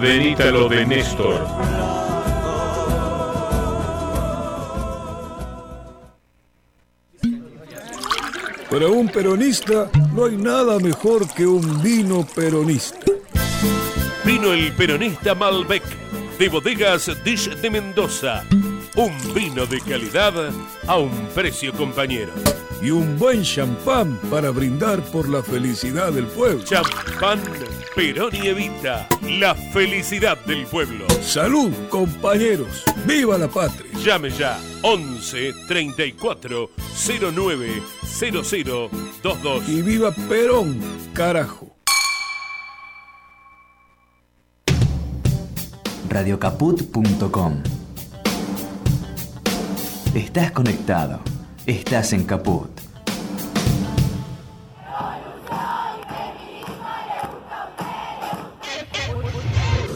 Venita lo de Néstor. Para un peronista no hay nada mejor que un vino peronista. Vino el peronista Malbec de bodegas Dish de Mendoza. Un vino de calidad a un precio compañero. Y un buen champán para brindar por la felicidad del pueblo. Champán Perón y Evita. La felicidad del pueblo. Salud, compañeros. ¡Viva la patria! Llame ya 11 34 09 00 22. Y viva Perón, carajo. radiocaput.com Estás conectado. Estás en Caput.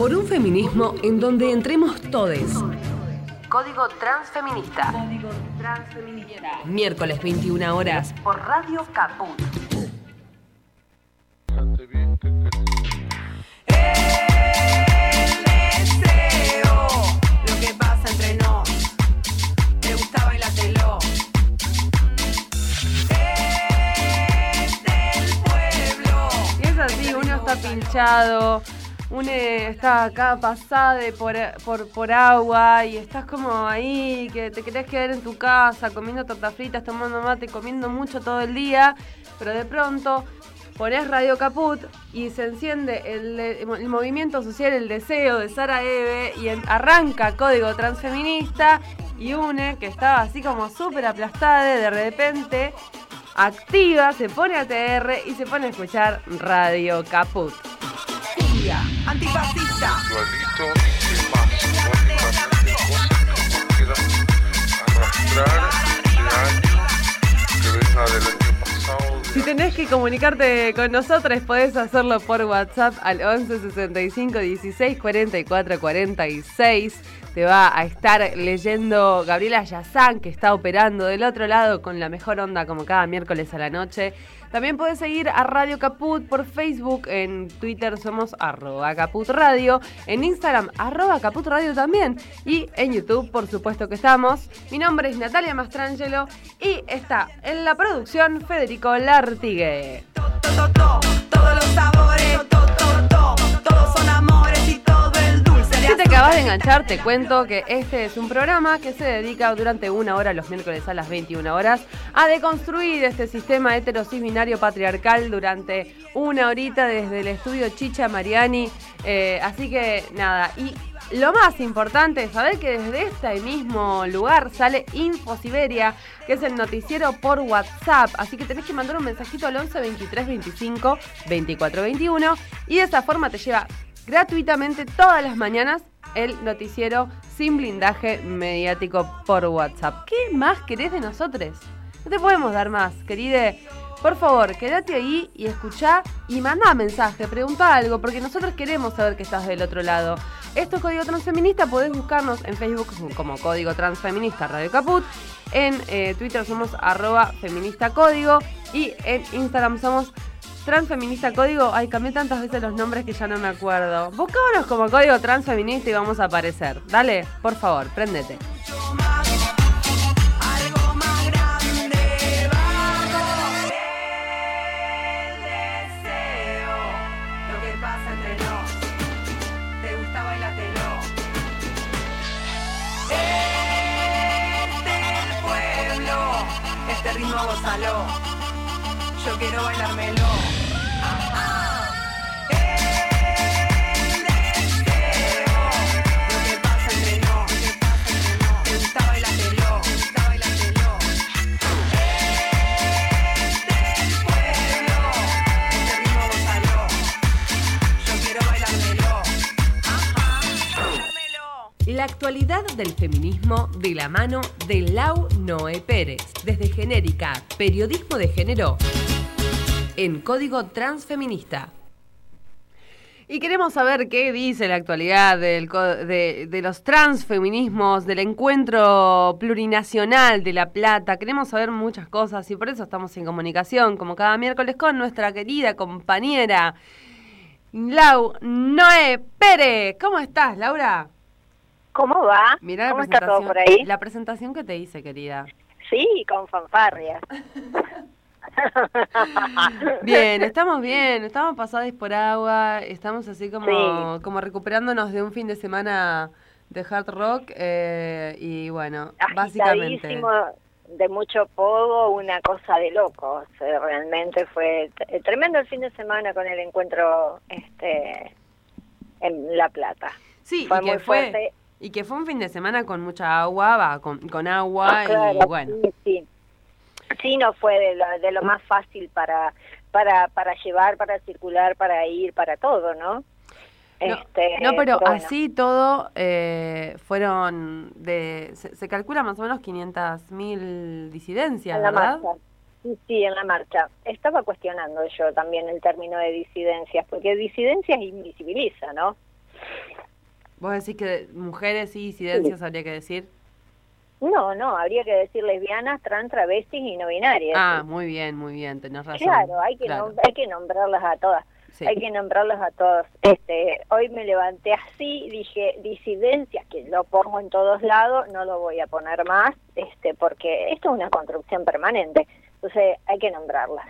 Por un feminismo en donde entremos todes. Código Transfeminista. Código Transfeminista. Miércoles 21 horas por Radio Caput. Lo que pasa entre nos. Me gusta bailártelo. Es del pueblo. Y es así, uno está pinchado, uno está acá pasada por, por, por agua y estás como ahí, que te querés quedar en tu casa comiendo tortas fritas, tomando mate, comiendo mucho todo el día, pero de pronto pones Radio Caput y se enciende el, movimiento social, el deseo de Sara Eve y arranca Código Transfeminista y une, que estaba así como súper aplastada, de repente activa, se pone a TR y se pone a escuchar Radio Caput. Cumbia, antifascista. Igualito y sin más. Básicamente cosas que no quieran arrastrar de años que venga del año pasado. Si tenés que comunicarte con nosotros, podés hacerlo por WhatsApp al 11 65 16 44 46. Te va a estar leyendo Gabriela Yazán, que está operando del otro lado con la mejor onda como cada miércoles a la noche. También podés seguir a Radio Caput por Facebook, en Twitter somos arroba Caput Radio, en Instagram arroba Caput Radio también y en YouTube por supuesto que estamos. Mi nombre es Natalia Mastrangelo y está en la producción Federico Lartigue. Acabas de enganchar, te cuento que este es un programa que se dedica durante una hora los miércoles a las 21 horas a deconstruir este sistema heterosis binario patriarcal durante una horita desde el estudio Chicha Mariani. Eh, así que nada, y lo más importante es saber que desde este mismo lugar sale Info Siberia, que es el noticiero por WhatsApp. Así que tenés que mandar un mensajito al 11 23 25 24 21 y de esa forma te lleva gratuitamente todas las mañanas el noticiero sin blindaje mediático por WhatsApp. ¿Qué más querés de nosotros? No te podemos dar más, queride. Por favor, quédate ahí y escuchá y manda mensaje, pregunta algo, porque nosotros queremos saber que estás del otro lado. Esto es Código Transfeminista, podés buscarnos en Facebook como Código Transfeminista Radio Caput, en eh, Twitter somos arroba feminista código y en Instagram somos Transfeminista Código, ay, cambié tantas veces los nombres que ya no me acuerdo. Buscámonos como Código Transfeminista y vamos a aparecer. Dale, por favor, préndete. Algo más grande, actualidad del feminismo de la mano de Lau Noé Pérez. Desde Genérica, Periodismo de Género, en Código Transfeminista. Y queremos saber qué dice la actualidad de, de los transfeminismos, del encuentro plurinacional de La Plata. Queremos saber muchas cosas y por eso estamos en comunicación, como cada miércoles, con nuestra querida compañera Lau Noé Pérez. ¿Cómo estás, Laura? ¿Cómo va? Mirá ¿Cómo está todo por ahí? la presentación que te hice, querida. Sí, con fanfarrias. Bien, estamos bien, estamos pasados por agua, estamos así como, Sí. como recuperándonos de un fin de semana de hard rock eh, y bueno, básicamente. De mucho pogo, una cosa de locos. Eh, Realmente fue t- tremendo el fin de semana con el encuentro este en La Plata. Sí, fue y que muy fue fuerte. Y que fue un fin de semana con mucha agua, va, con, con agua Ah, claro, y bueno. Sí, sí. Sí, no fue de lo, de lo más fácil para, para, para llevar, para circular, para ir, para todo, ¿no? No, Este, no, pero bueno. así todo eh, fueron de se, se calcula más o menos 500 mil disidencias, En la ¿verdad? marcha. Sí, Sí, en la marcha. Estaba cuestionando yo también el término de disidencias, porque disidencias invisibiliza, ¿no? Vos decís que mujeres y disidencias habría que decir. No, no, habría que decir lesbianas, trans, travestis y no binarias. Ah, muy bien, muy bien, tenés razón. claro, hay que, Claro. hay que nombrarlas a todas. Sí. Hay que nombrarlas a todas. Este, hoy me levanté así, dije disidencias, que lo pongo en todos lados, no lo voy a poner más, este, porque esto es una construcción permanente. Entonces hay que nombrarlas.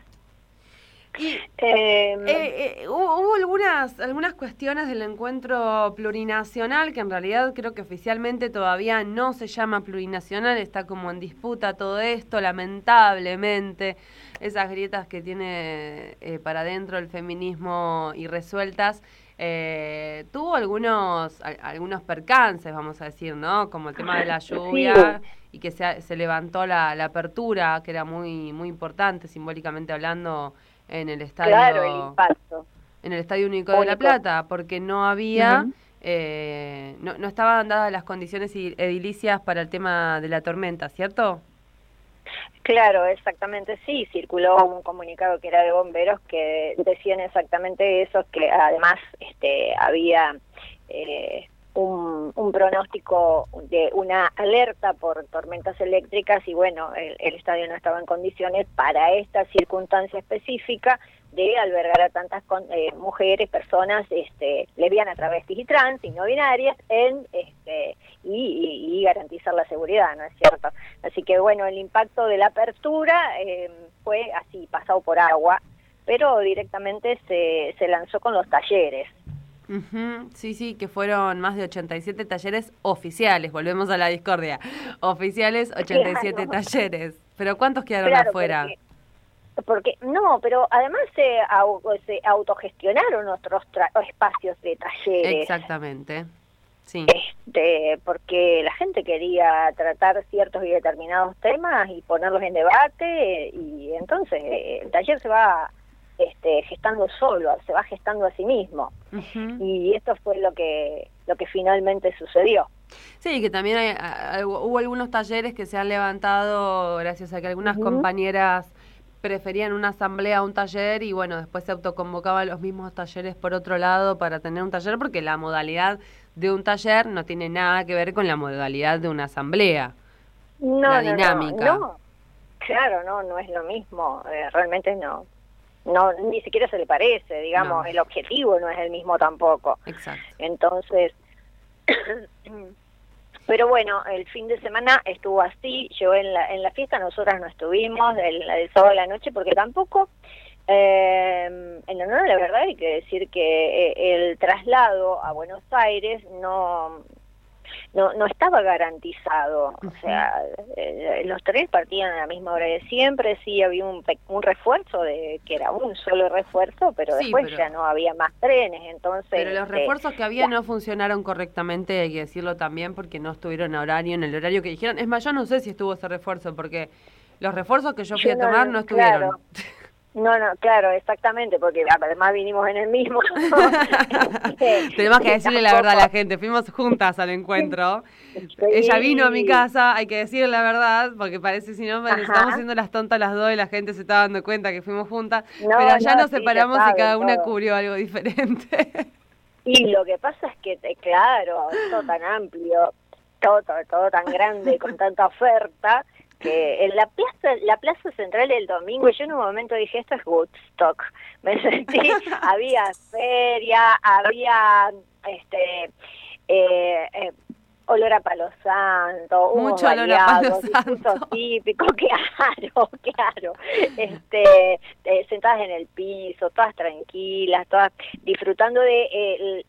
Y Eh, Eh, eh, hubo, hubo algunas, algunas cuestiones del encuentro plurinacional que en realidad creo que oficialmente todavía no se llama plurinacional, está como en disputa todo esto, lamentablemente, esas grietas que tiene eh, para adentro el feminismo irresueltas. eh, tuvo algunos al- algunos percances, vamos a decir, ¿no? Como el tema de la lluvia y que se, se levantó la, la apertura, que era muy muy importante simbólicamente hablando en el estadio claro, el impacto. en el Estadio Único de La. Plata, porque no había, eh, no, no estaban dadas las condiciones edilicias para el tema de la tormenta, ¿cierto? Claro, exactamente, sí, circuló un comunicado que era de bomberos que decían exactamente eso, que además este, había eh, un, un pronóstico de una alerta por tormentas eléctricas y bueno, el, el estadio no estaba en condiciones para esta circunstancia específica de albergar a tantas con- eh, mujeres, personas este, lesbianas, travestis y trans y no binarias en este y, y- garantizar la seguridad, ¿no es cierto? Así que bueno, el impacto de la apertura eh, fue así, pasado por agua, pero directamente se, se lanzó con los talleres. Ujú, Sí, sí, que fueron más de 87 talleres oficiales, volvemos a la discordia, oficiales 87 Claro. talleres, pero ¿cuántos quedaron Claro, afuera? Porque, porque- no, pero además se, se autogestionaron otros tra- espacios de talleres. Exactamente, sí. Este, porque la gente quería tratar ciertos y determinados temas y ponerlos en debate y entonces eh, el taller se va este, gestando solo, se va gestando a sí mismo y esto fue lo que lo que finalmente sucedió. Sí, que también hay- hubo algunos talleres que se han levantado gracias a que algunas compañeras preferían una asamblea a un taller y bueno, después se autoconvocaban los mismos talleres por otro lado para tener un taller porque la modalidad de un taller no tiene nada que ver con la modalidad de una asamblea. No, La no, no, dinámica. No, claro, no, no es lo mismo, eh, realmente no. No, ni siquiera se le parece, digamos, No. el objetivo no es el mismo tampoco. Exacto. Entonces, pero bueno, el fin de semana estuvo así, yo en la, en la fiesta nosotras no estuvimos, el, el sábado de la noche, porque tampoco, eh, en honor a la verdad hay que decir que eh, el traslado a Buenos Aires no no, no estaba garantizado, o sea, eh, los trenes partían a la misma hora de siempre, sí había un, un refuerzo, de que era un solo refuerzo, pero Sí, después pero- ya no había más trenes, entonces... Pero los este, refuerzos que había no funcionaron correctamente, hay que decirlo también, porque no estuvieron a horario, en el horario que dijeron. Es más, yo no sé si estuvo ese refuerzo, porque los refuerzos que yo fui Yo a no- tomar no estuvieron. claro. No, no, claro, exactamente, porque además vinimos en el mismo. Tenemos que decirle la verdad a la gente, fuimos juntas al encuentro. Ella vino a mi casa, hay que decirle la verdad, porque parece si no, Ajá. estamos haciendo las tontas las dos y la gente se está dando cuenta que fuimos juntas, No, pero no, nos sí, separamos y cada una todo. cubrió algo diferente. Y lo que pasa es que, te- claro, todo tan amplio, todo, todo tan grande, con tanta oferta, porque en la plaza, la plaza central el domingo, yo en un momento dije, esto es Woodstock. Me sentí, había feria, había este eh, eh, olor a palo santo, Mucho olor a palo santo. típicos, claro, claro. Este, eh, sentadas en el piso, todas tranquilas, todas disfrutando de eh,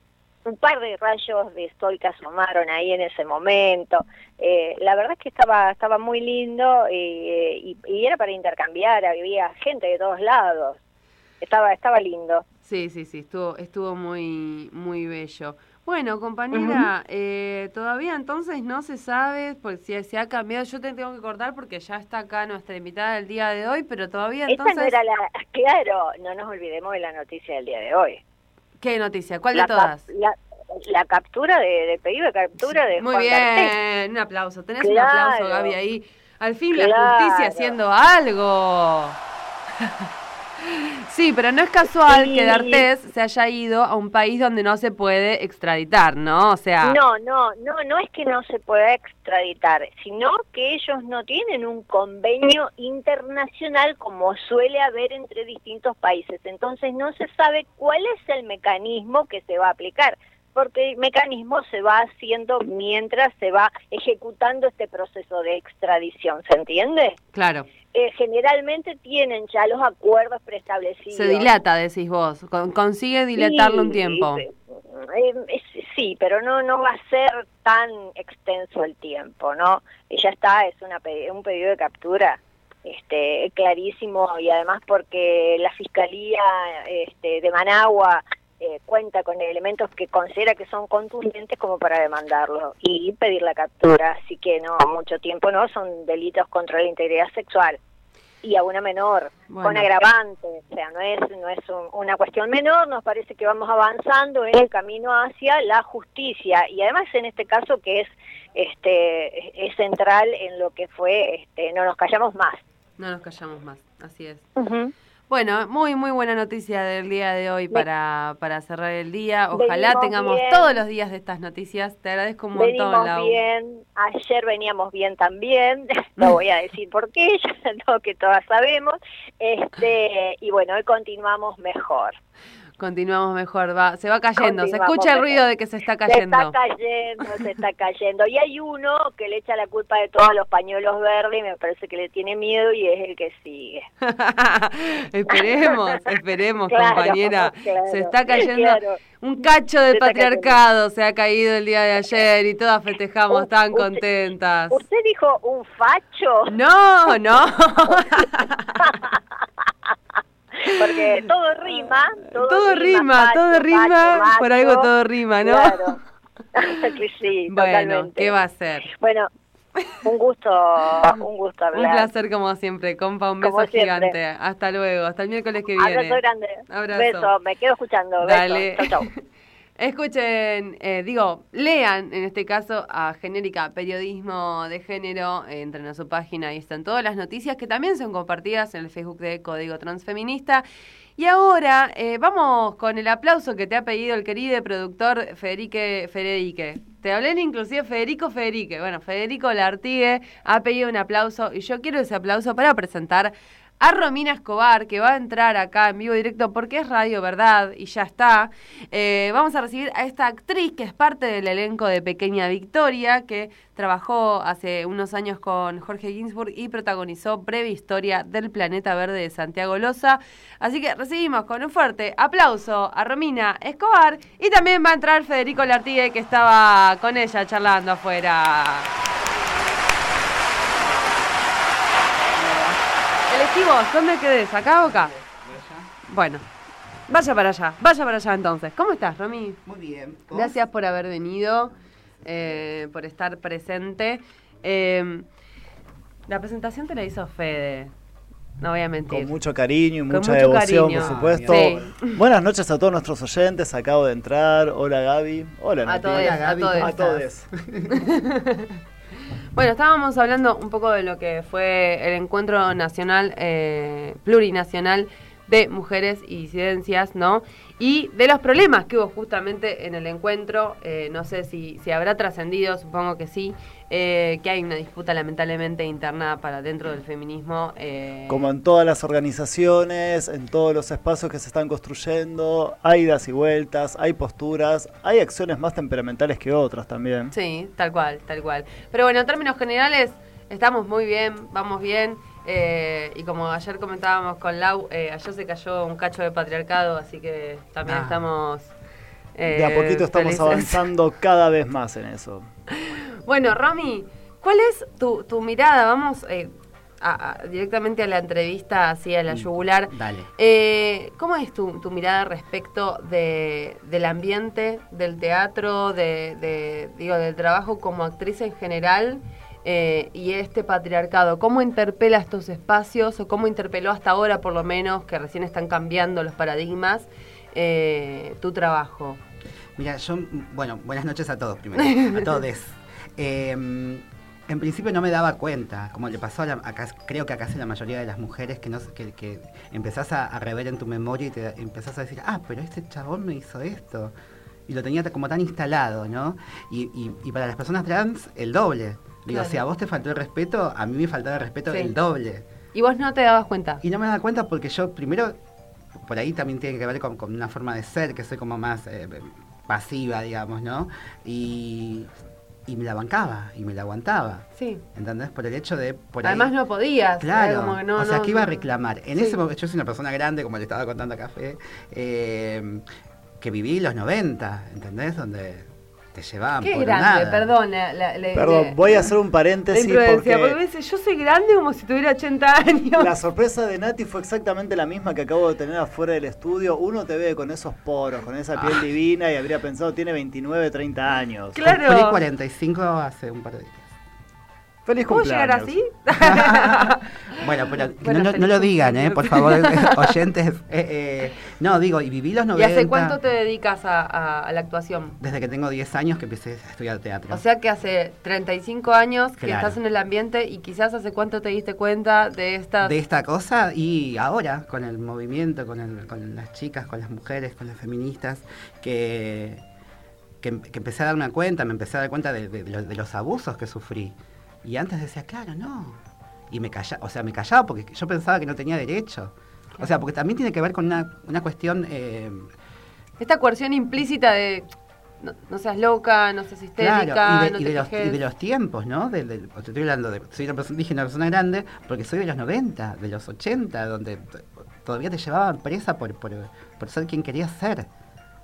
un par de rayos de sol que asomaron ahí en ese momento. Eh, la verdad es que estaba estaba muy lindo eh, y, y era para intercambiar, había gente de todos lados. Estaba estaba lindo. Sí, sí, sí, estuvo, estuvo muy, muy bello. Bueno, compañera, eh, todavía entonces no se sabe pues, si se ha cambiado. Yo te tengo que cortar porque ya está acá nuestra invitada del día de hoy, pero todavía Esta entonces... no era la... Claro, no nos olvidemos de la noticia del día de hoy. ¿Qué noticia? ¿Cuál la de todas? La, la captura de, de pedido de captura de Muy Juan bien, un aplauso. Tenés un aplauso, Gaby, ahí. Al fin la justicia haciendo algo. Sí, pero no es casual Sí. que D'Artés se haya ido a un país donde no se puede extraditar, ¿no? O sea, No, no, no, no es que no se pueda extraditar, sino que ellos no tienen un convenio internacional como suele haber entre distintos países. Entonces no se sabe cuál es el mecanismo que se va a aplicar, porque el mecanismo se va haciendo mientras se va ejecutando este proceso de extradición, ¿se entiende? claro, Eh, generalmente tienen ya los acuerdos preestablecidos. se dilata, decís vos. Con- consigue dilatarlo un Sí, tiempo. eh, eh, sí, pero no no va a ser tan extenso el tiempo, ¿no? Ya está, es una un pedido de captura este clarísimo y además porque la fiscalía este, de Managua eh, cuenta con elementos que considera que son contundentes como para demandarlo y pedir la captura, así que no mucho tiempo no son delitos contra la integridad sexual y a una menor Bueno. con agravante, o sea, no es no es un- una cuestión menor, nos parece que vamos avanzando en el camino hacia la justicia y además en este caso que es este es central en lo que fue este no nos callamos más. No nos callamos más, así es. Bueno, muy, muy buena noticia del día de hoy para, para cerrar el día. Ojalá Venimos tengamos bien. todos los días de estas noticias. Te agradezco un montón, Venimos Lau. bien, ayer veníamos bien también, no voy a decir por qué, ya lo que todas sabemos, este y bueno, hoy continuamos mejor. Continuamos mejor, va, se va cayendo. Se escucha el ruido de que se está Se cayendo. está cayendo, se está cayendo. Y hay uno que le echa la culpa de todos los pañuelos verdes y me parece que le tiene miedo y es el que sigue. esperemos, esperemos, Claro, compañera. claro, se está cayendo claro. un cacho del Se patriarcado, se ha caído el día de ayer y todas festejamos tan usted- contentas. ¿Usted dijo un facho? No, no. Porque todo rima. Todo, Todo rima, todo rima, por algo todo rima, ¿no? Claro. Sí, Bueno, totalmente. ¿qué va a ser? Bueno, un gusto, un gusto Un hablar. placer como siempre, compa, un beso Como gigante. Hasta luego, hasta el miércoles que viene. Abrazo grande. Abrazo. Beso, me quedo escuchando. Dale. Beso. Chau, chau. Escuchen, eh, digo, lean en este caso a Genérica Periodismo de Género, eh, entren a su página, ahí están todas las noticias que también son compartidas en el Facebook de Código Transfeminista. Y ahora eh, vamos con el aplauso que te ha pedido el querido productor Federique Federique. Te hablé inclusive Federico Federique. Bueno, Federico Lartigue ha pedido un aplauso y yo quiero ese aplauso para presentar a Romina Escobar, que va a entrar acá en vivo directo porque es Radio Verdad y ya está. Eh, vamos a recibir a esta actriz que es parte del elenco de Pequeña Victoria, que trabajó hace unos años con Jorge Ginsburg y protagonizó Breve Historia del Planeta Verde de Santiago Loza. Así que recibimos con un fuerte aplauso a Romina Escobar y también va a entrar Federico Lartigue, que estaba con ella charlando afuera. Elegí vos, ¿dónde quedés? ¿Acá o acá? Bueno, vaya para allá, vaya para allá entonces. ¿Cómo estás, Romy? Muy bien. ¿Vos? Gracias por haber venido, eh, por estar presente. Eh, la presentación te la hizo Fede, no voy a mentir. Con mucho cariño y mucha mucho devoción, cariño. por supuesto. Sí. Buenas noches a todos nuestros oyentes. Acabo de entrar. Hola Gaby. Hola A Nati. todos, Hola, a Gaby, ¿cómo todos. A todos. Bueno, estábamos hablando un poco de lo que fue el encuentro nacional, eh, plurinacional de mujeres y disidencias, ¿no? Y de los problemas que hubo justamente en el encuentro, eh, no sé si, si habrá trascendido, supongo que sí, eh, que hay una disputa lamentablemente interna para dentro del feminismo. eh, Como en todas las organizaciones, en todos los espacios que se están construyendo, hay idas y vueltas, hay posturas, hay acciones más temperamentales que otras también. Sí, tal cual, tal cual. Pero bueno, en términos generales, estamos muy bien, vamos bien. Eh, y como ayer comentábamos con Lau, eh, ayer se cayó un cacho de patriarcado, así que también Ah. estamos... eh, De a poquito estamos felices. avanzando cada vez más en eso. Bueno, Romy, ¿cuál es tu, tu mirada? Vamos eh, a- a- directamente a la entrevista, así a la yugular. Dale. Eh, ¿Cómo es tu, tu mirada respecto de, del ambiente, del teatro, de, de, digo, del trabajo como actriz en general eh, y este patriarcado? ¿Cómo interpela estos espacios o cómo interpeló hasta ahora, por lo menos, que recién están cambiando los paradigmas, eh, tu trabajo? Mira, yo, bueno, buenas noches a todos primero, a todos. Eh, en principio no me daba cuenta, como le pasó a, la- a creo que a casi la mayoría de las mujeres, que, no, que, que empezás a, a rever en tu memoria y te empezás a decir, ah, pero este chabón me hizo esto. Y lo tenía como tan instalado, ¿no? Y, y- y para las personas trans, el doble. Digo, Claro. si a vos te faltó el respeto, a mí me faltaba el respeto Sí. el doble. ¿Y vos no te dabas cuenta? Y no me daba cuenta porque yo primero, por ahí también tiene que ver con, con una forma de ser, que soy como más eh, pasiva, digamos, ¿no? Y, y me la bancaba, y me la aguantaba. Sí. ¿Entendés? Por el hecho de... Por ahí- Además no podías. Claro, era como que no, o sea, no- que iba a reclamar. En Sí. ese momento, yo soy una persona grande, como le estaba contando a Café, eh, que viví los 90, ¿entendés? Donde te llevaban Qué por grande, nada. perdón. la- la- la- Perdón, la- voy a hacer un paréntesis porque porque me dice, yo soy grande como si tuviera 80 años. la sorpresa de Nati fue exactamente la misma que acabo de tener afuera del estudio. Uno te ve con esos poros, con esa piel Ah. divina y habría pensado tiene 29, 30 años. Claro. Cumplí 45 hace un par de días. Feliz ¿Cómo cumpleaños. llegar así? Bueno, pero Bueno, no, no- no lo digan, ¿eh? Por favor, oyentes. Eh, eh, no, digo, y viví los ¿Y 90. hace cuánto te dedicas a, a- a la actuación? Desde que tengo 10 años que empecé a estudiar teatro. O sea que hace 35 años que Claro. estás en el ambiente y quizás hace cuánto te diste cuenta de estas... de esta cosa y ahora con el movimiento, con, el- con las chicas, con las mujeres, con las feministas, que, que, que empecé a darme cuenta, me empecé a dar cuenta de los abusos que sufrí. Y antes decía, claro, no. Y me callaba, o sea, me callaba porque yo pensaba que no tenía derecho. O sea, porque también tiene que ver con una, una cuestión... eh, Esta coerción implícita de no, no seas loca, no seas histérica, Claro, y de, no y te de los, y quejes. de los tiempos, ¿no? De- de- te estoy hablando de. Soy una persona, dije una persona grande porque soy de los 90, de los 80, donde todavía te llevaban presa por, por, por ser quien querías ser.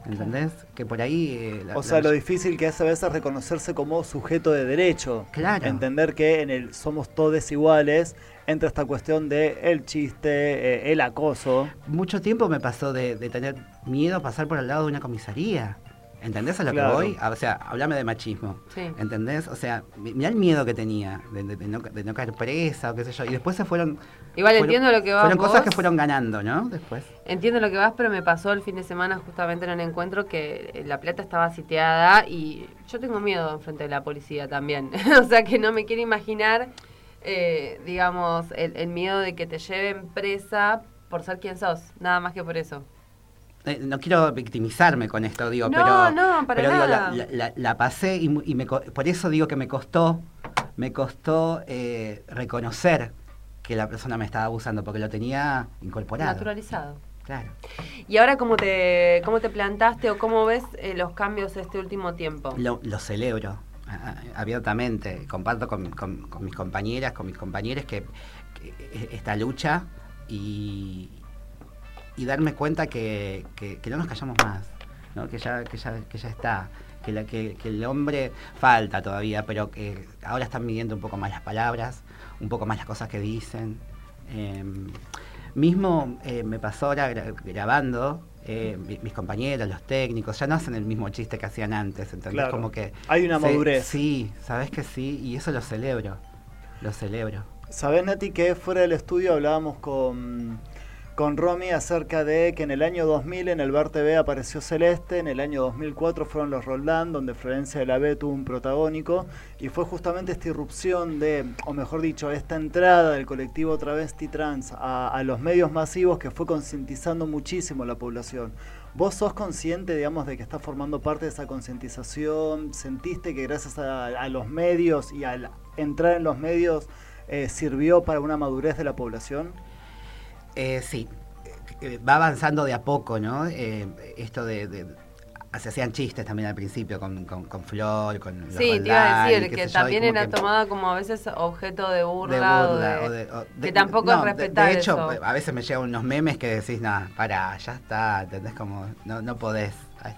¿Entendés? Que por ahí. eh, la- O sea, la- lo difícil que es a veces reconocerse como sujeto de derecho. Claro. Entender que en el somos todos iguales entra esta cuestión de el chiste, eh, el acoso. Mucho tiempo me pasó de, de tener miedo a pasar por al lado de una comisaría. ¿Entendés a lo Claro. que voy? Ah, O sea, hablame de machismo. Sí. ¿Entendés? O sea, mi- mirá el miedo que tenía de, de- de no, de no caer presa o qué sé yo. Y después se fueron. Igual fueron- entiendo lo que vas Fueron cosas vos. que fueron ganando, ¿no? Después. Entiendo lo que vas, pero me pasó el fin de semana justamente en un encuentro que eh, La Plata estaba sitiada y yo tengo miedo enfrente de la policía también. o sea que no me quiero imaginar, eh, digamos, el, el miedo de que te lleven presa por ser quien sos, nada más que por eso. Eh, no quiero victimizarme con esto, digo, No, pero, no, para pero digo, nada. la, la- la- la pasé y, me, por eso digo que me costó, me costó eh, reconocer que la persona me estaba abusando, porque lo tenía incorporado. Naturalizado. Claro. ¿Y ahora cómo te, cómo te plantaste o cómo ves eh, los cambios este último tiempo? Lo, lo celebro abiertamente, comparto con, con- con mis compañeras, con mis compañeros que, que e- esta lucha y, y darme cuenta que, que- que no nos callamos más, ¿no? que, ya, que, ya, que ya está, que, la, que, que el hombre falta todavía, pero que ahora están midiendo un poco más las palabras, un poco más las cosas que dicen. Em, mismo eh, me pasó ahora gra- grabando, eh, mi- mis compañeros, los técnicos, ya no hacen el mismo chiste que hacían antes, ¿entendés? Claro. Como que Hay una madurez. Sí, sabes que sí, y eso lo celebro, lo celebro. Sabés, Nati, que fuera del estudio hablábamos con, con Romy acerca de que en el año 2000 en el Bar TV apareció Celeste, en el año 2004 fueron los Roldán, donde Florencia de la B tuvo un protagónico, y fue justamente esta irrupción de, o mejor dicho, esta entrada del colectivo travesti trans a, los medios masivos que fue concientizando muchísimo a la población. ¿Vos sos consciente, digamos, de que estás formando parte de esa concientización? ¿Sentiste que gracias a, a los medios y al entrar en los medios eh, sirvió para una madurez de la población? Eh, sí, Eh, va avanzando de a poco, ¿no? Eh, esto de, de- Se hacían chistes también al principio con, con, con Flor, con los Sí, te iba a decir que yo, también era que- tomada como a veces objeto de burla, de o burla, de- o de- o de- que tampoco no, es respetar De, hecho, eso. a veces me llegan unos memes que decís, nada, para, ya está, ¿entendés? Como, no, no podés.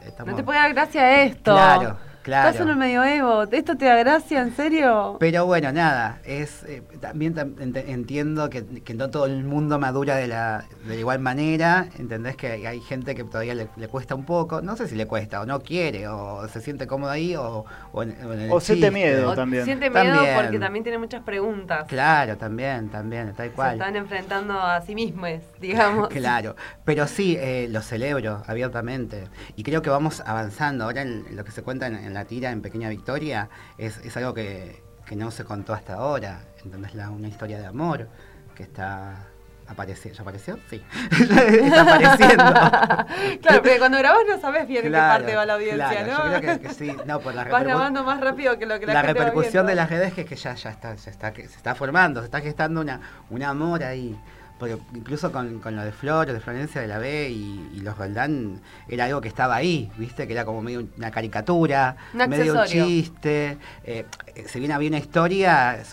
estamos- No te puede dar gracia esto. Claro, claro. Estás en el medioevo. ¿Esto te da gracia, en serio? Pero bueno, nada, es eh, también tam- ent- entiendo que, que no todo el mundo madura de la de igual manera, entendés que hay- gente que todavía le, le cuesta un poco, no sé si le cuesta o no quiere o se siente cómodo ahí o, o en, o en el O siente miedo O también. Siente miedo También. porque también tiene muchas preguntas. Claro, también, también, tal Se cual. están enfrentando a sí mismos, digamos. Claro, pero sí, eh, lo celebro abiertamente y creo que vamos avanzando. Ahora en, en lo que se cuenta en, en la tira, en Pequeña Victoria, es, es algo que, que no se contó hasta ahora. Entonces, la, una historia de amor que está apareciendo. ¿Ya apareció? Sí. está apareciendo. claro, porque cuando grabas no sabes bien en qué Claro, parte va la audiencia, claro, ¿no? Yo creo que, que sí, no, por la Vas grabando más rápido que lo que la, la gente va repercusión de las redes que, que ya, ya está, se está, se está formando, se está gestando una, un amor ahí. Porque incluso con, con lo de Flor, de Florencia de la B y, y los Roldán, era algo que estaba ahí, ¿viste? Que era como medio una caricatura, Un medio un chiste. Eh, si bien había una historia, eh,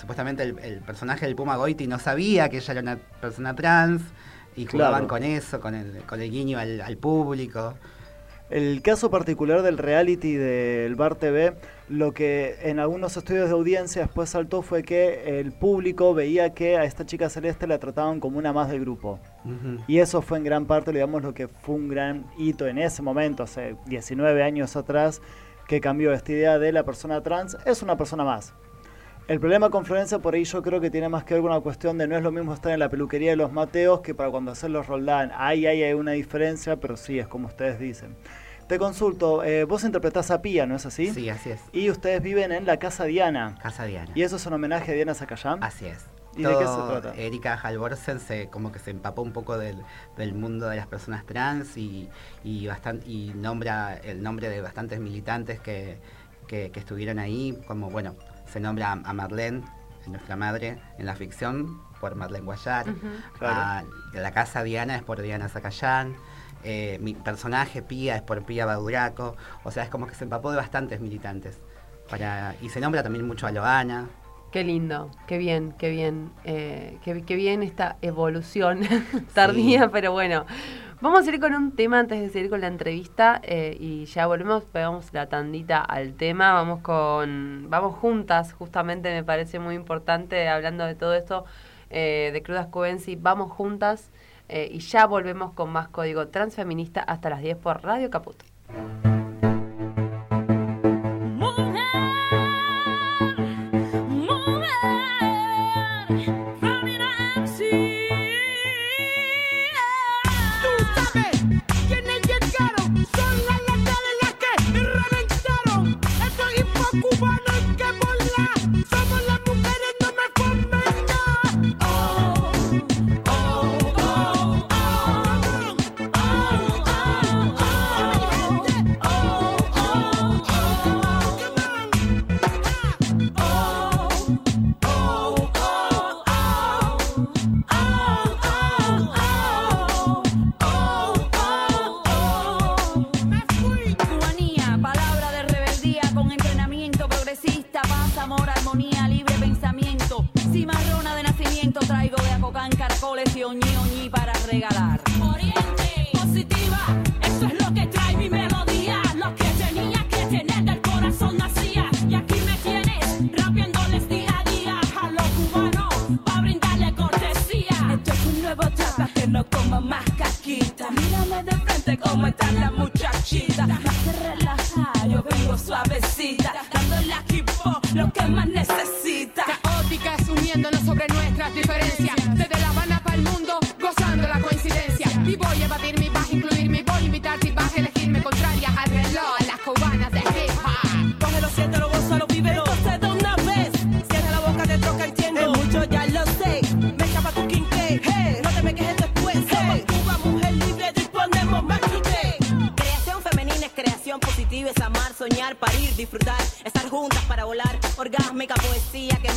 supuestamente el, el personaje del Puma Goiti no sabía que ella era una persona trans y jugaban Claro. con eso, con el, con el guiño al, al público. El caso particular del reality del Bar TV, lo que en algunos estudios de audiencia después saltó fue que el público veía que a esta chica celeste la trataban como una más del grupo. Y eso fue en gran parte, digamos, lo que fue un gran hito en ese momento, hace 19 años atrás, que cambió esta idea de la persona trans, es una persona más. El problema con Florencia por ahí yo creo que tiene más que ver con una cuestión de no es lo mismo estar en la peluquería de los Mateos que para cuando hacer los Roldán. Ahí, ahí hay una diferencia, pero sí, es como ustedes dicen. Te consulto, eh, vos interpretás a Pía, ¿no es así? Sí, así es. Y ustedes viven en la Casa Diana. Casa Diana. ¿Y eso es un homenaje a Diana Zacayán? Así es. ¿Y de qué se trata? Erika Halvorsen se, como que se empapó un poco del, del mundo de las personas trans y, y, bastan- y nombra el nombre de bastantes militantes que, que- que estuvieron ahí, como bueno, se nombra a, Marlene, nuestra madre, en la ficción, por Marlene Guayar. Claro. A la casa Diana es por Diana Zacayán. Eh, mi personaje Pía es por Pía Baduraco. O sea, es como que se empapó de bastantes militantes. Para, y se nombra también mucho a Loana. Qué lindo, qué bien, qué bien, eh, qué, qué bien esta evolución tardía, pero bueno. Vamos a ir con un tema antes de seguir con la entrevista eh, y ya volvemos, pegamos la tandita al tema, vamos con, vamos juntas, justamente me parece muy importante hablando de todo esto eh, de Crudas Cubensi, vamos juntas eh, y ya volvemos con más código transfeminista hasta las 10 por Radio Caput. Cómo está la muchachita. Más que relajar, yo vengo suavecita, dándole a equipo lo que más necesita. Caóticas uniéndonos sobre nuestras diferencias. Disfrutar, estar juntas para volar. Orgásmica poesía que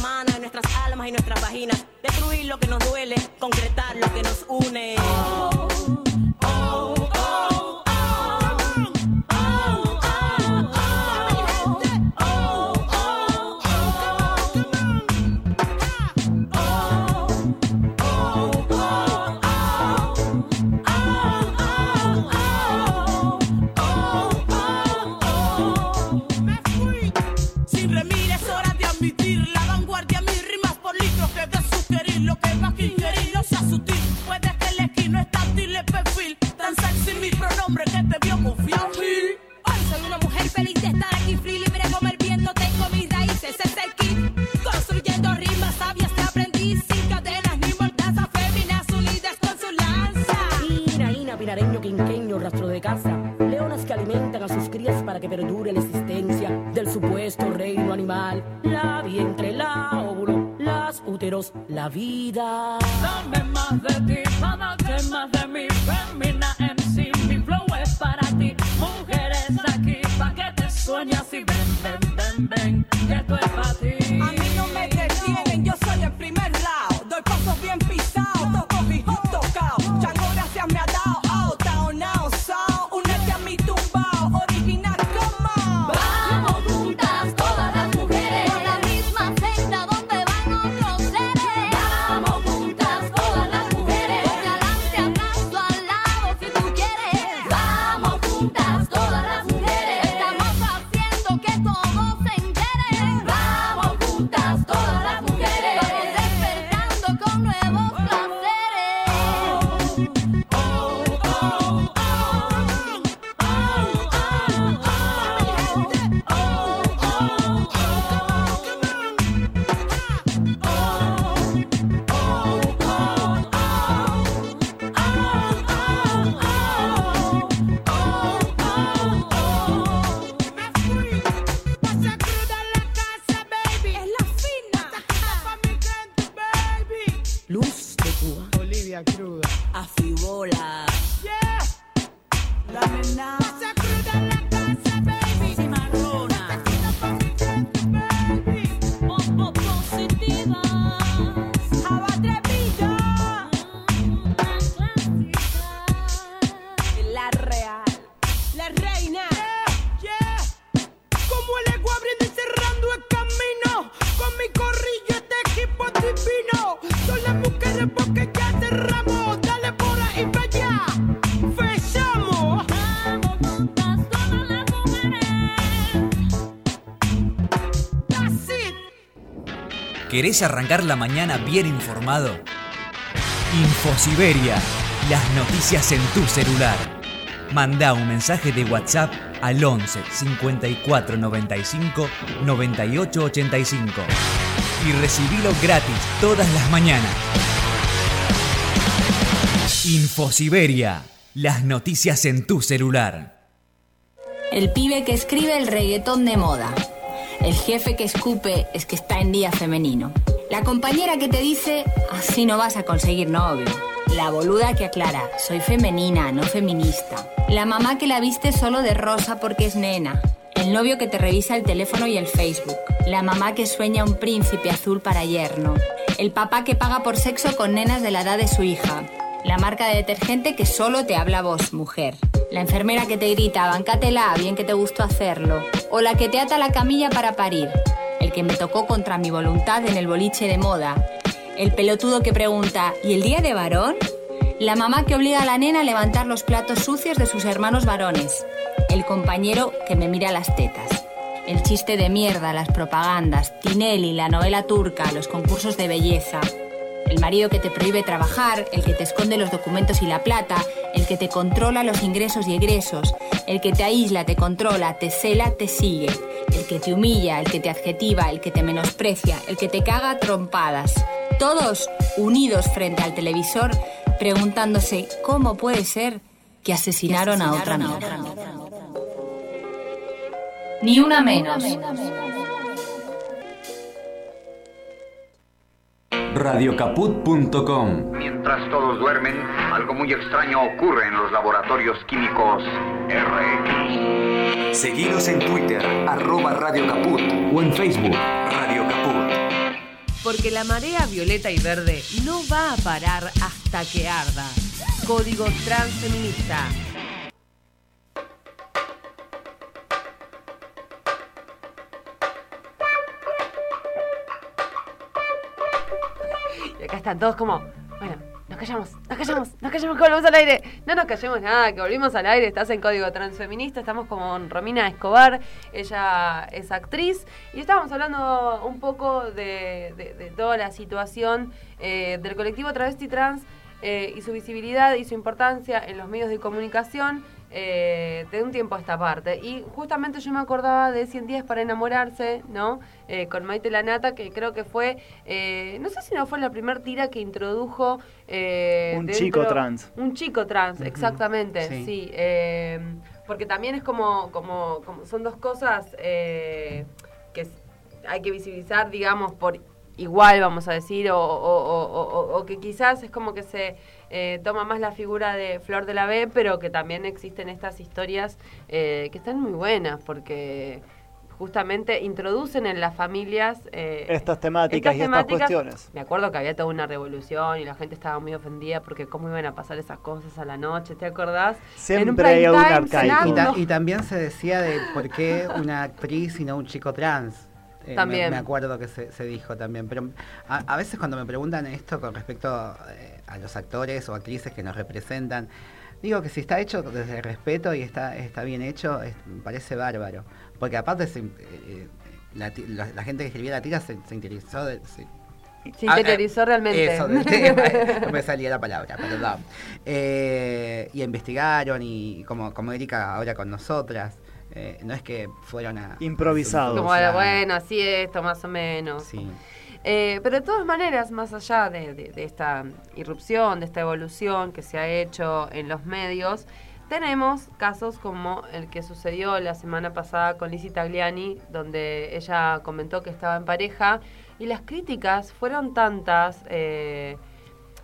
¿Querés arrancar la mañana bien informado? Infosiberia, las noticias en tu celular. Manda un mensaje de WhatsApp al 11 54 95 98 85 y recibilo gratis todas las mañanas. Infosiberia, las noticias en tu celular. El pibe que escribe el reggaetón de moda. El jefe que escupe es que está en día femenino. La compañera que te dice, así no vas a conseguir novio. La boluda que aclara, soy femenina, no feminista. La mamá que la viste solo de rosa porque es nena. El novio que te revisa el teléfono y el Facebook. La mamá que sueña un príncipe azul para yerno. El papá que paga por sexo con nenas de la edad de su hija. La marca de detergente que solo te habla vos, mujer. La enfermera que te grita, bancátela, bien que te gustó hacerlo. O la que te ata la camilla para parir. El que me tocó contra mi voluntad en el boliche de moda. El pelotudo que pregunta, ¿y el día de varón? La mamá que obliga a la nena a levantar los platos sucios de sus hermanos varones. El compañero que me mira las tetas. El chiste de mierda, las propagandas, Tinelli, la novela turca, los concursos de belleza. El marido que te prohíbe trabajar, el que te esconde los documentos y la plata, el que te controla los ingresos y egresos, el que te aísla, te controla, te cela, te sigue, el que te humilla, el que te adjetiva, el que te menosprecia, el que te caga a trompadas. Todos unidos frente al televisor, preguntándose cómo puede ser que asesinaron a otra amiga. Ni una menos. Radiocaput.com Mientras todos duermen, algo muy extraño ocurre en los laboratorios químicos RX. Seguinos en Twitter, arroba Radio Caput o en Facebook, Radio Caput. Porque la marea violeta y verde no va a parar hasta que arda. Código Transfeminista. Todos como, bueno, nos callamos, nos callamos, nos callamos que volvemos al aire. No nos callemos nada, que volvimos al aire. Estás en Código Transfeminista, estamos con Romina Escobar, ella es actriz. Y estábamos hablando un poco de toda la situación eh, del colectivo travesti trans eh, y su visibilidad y su importancia en los medios de comunicación eh, de un tiempo a esta parte. Y justamente yo me acordaba de 100 días para enamorarse, ¿no? Eh, con Maite Lanata, que creo que fue, eh, no sé si no fue la primer tira que introdujo... eh, Un dentro- chico trans. Un chico trans, exactamente, sí. sí. eh, porque también es como, como, como son dos cosas eh, que hay que visibilizar, digamos, por igual, vamos a decir, o, o- o- o- o que quizás es como que se eh, toma más la figura de Flor de la B, pero que también existen estas historias eh, que están muy buenas, porque justamente introducen en las familias eh, Estas temáticas y estas cuestiones. Me acuerdo que había toda una revolución y la gente estaba muy ofendida porque cómo iban a pasar esas cosas a la noche, ¿te acordás? Siempre En un hay time arcaico. Y, ta- y también se decía de por qué una actriz y no un chico trans. Eh, me- También. Me, acuerdo que se, se dijo también. Pero a, a veces cuando me preguntan esto con respecto eh, a los actores o actrices que nos representan, digo que si está hecho desde el respeto y está, está bien hecho, es- me parece bárbaro. Porque aparte se- eh, eh, la, ti- la- la gente que escribía la tira se, se interesó de... se- Se Ah, interiorizó realmente. Eso, tema, eh, no me salía la palabra, perdón. Eh, y investigaron y como, como Erika ahora con nosotras, eh, no es que fueron a... Improvisados. Como, bueno, así esto, más o menos. Sí. Eh, pero de todas maneras, más allá de, esta irrupción, de esta evolución que se ha hecho en los medios, tenemos casos como el que sucedió la semana pasada con Lizzie Tagliani, donde ella comentó que estaba en pareja y las críticas fueron tantas. eh,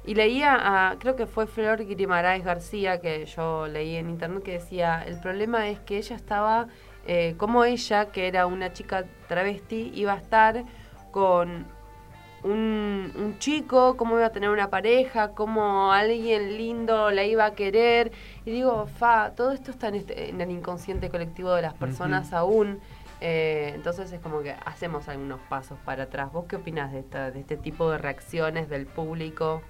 y leía a, creo que fue Flor Guimaraes García, que yo leí en internet, que decía, el problema es que ella estaba, eh, como ella, que era una chica travesti, iba a estar con un, un chico, cómo iba a tener una pareja, cómo alguien lindo la iba a querer. Y digo, fa, todo esto está en, este- en el inconsciente colectivo de las personas aún. Eh, entonces es como que hacemos algunos pasos para atrás. ¿Vos qué opinás de, esta, de este tipo de reacciones del público?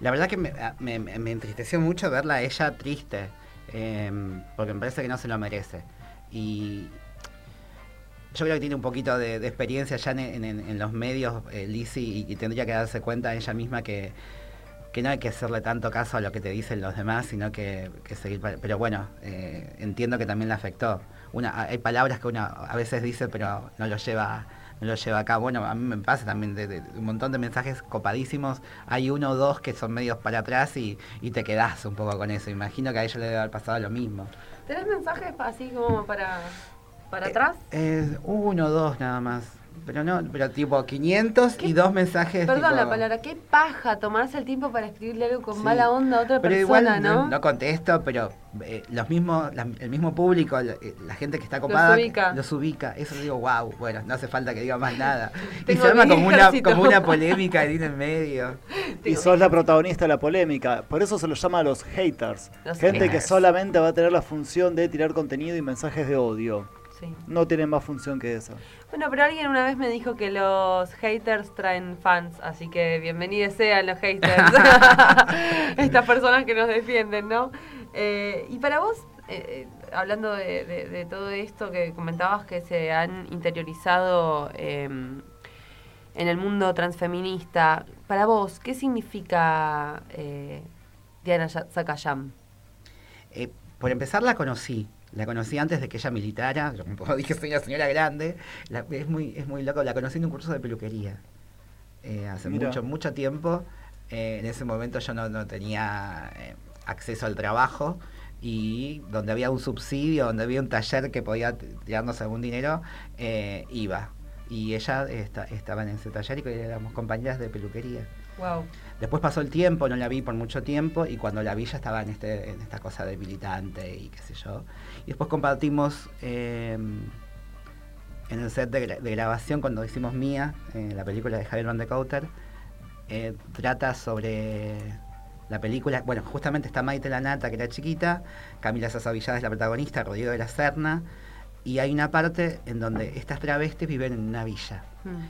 La verdad que me, a- me- me- me entristeció mucho verla a ella triste, eh, porque me parece que no se lo merece. Y yo creo que tiene un poquito de, experiencia ya en, los medios, eh, Lizzie, y, y tendría que darse cuenta ella misma que, que no hay que hacerle tanto caso a lo que te dicen los demás, sino que, que seguir... Pero bueno, eh, entiendo que también la afectó. Una, hay palabras que uno a veces dice, pero no lo lleva no lo lleva acá. Bueno, a mí me pasa también un montón de mensajes copadísimos. Hay uno o dos que son medios para atrás y, y te quedás un poco con eso. Imagino que a ella le debe haber pasado lo mismo. ¿Tenés mensajes así como para, para atrás? Eh, uno o dos nada más. Pero no, pero tipo 500 y dos mensajes. Perdón tipo- la palabra, qué paja tomarse el tiempo para escribirle algo con Sí. mala onda a otra Pero persona, igual ¿no? no contesto, pero eh, los mismos, la- el mismo público, la, eh, la gente que está copada, ubica. los ubica. Eso digo, wow, bueno, no hace falta que diga más nada. y Tengo se arma como una, como una polémica ahí en el medio. Y sos la protagonista de la polémica. Por eso se los llama a los haters. Los Gente que solamente va a tener la función de tirar contenido y mensajes de odio. Sí. No tienen más función que esa. Bueno, pero alguien una vez me dijo que los haters traen fans, así que bienvenidos sean los haters. Estas personas que nos defienden, ¿no? Eh, y para vos, eh, eh, hablando de, de- de todo esto que comentabas que se han interiorizado eh, en el mundo transfeminista, para vos, ¿qué significa eh, Diana Ya- Sakayam? Eh, por empezar la conocí. La conocí antes de que ella militara. Yo, Como dije, soy una señora grande. La- es, muy, es muy loco. La conocí en un curso de peluquería. Eh, hace Mira. mucho, mucho tiempo. Eh, en ese momento yo no, no tenía eh, acceso al trabajo. y donde había un subsidio, donde había un taller que podía tirarnos algún dinero, eh, iba. Y ella esta- estaba en ese taller y éramos compañeras de peluquería. Wow. Después pasó el tiempo, no la vi por mucho tiempo y cuando la vi ya estaba en, este, en esta cosa de militante y qué sé yo. Y después compartimos eh, en el set de, gra- de grabación cuando hicimos Mía, eh, la película de Javier Van de Couter. eh, trata sobre la película, bueno, justamente está Maite Lanata, que era chiquita, Camila Sosa Villada es la protagonista, Rodrigo de la Serna, y hay una parte en donde estas travestis viven en una villa.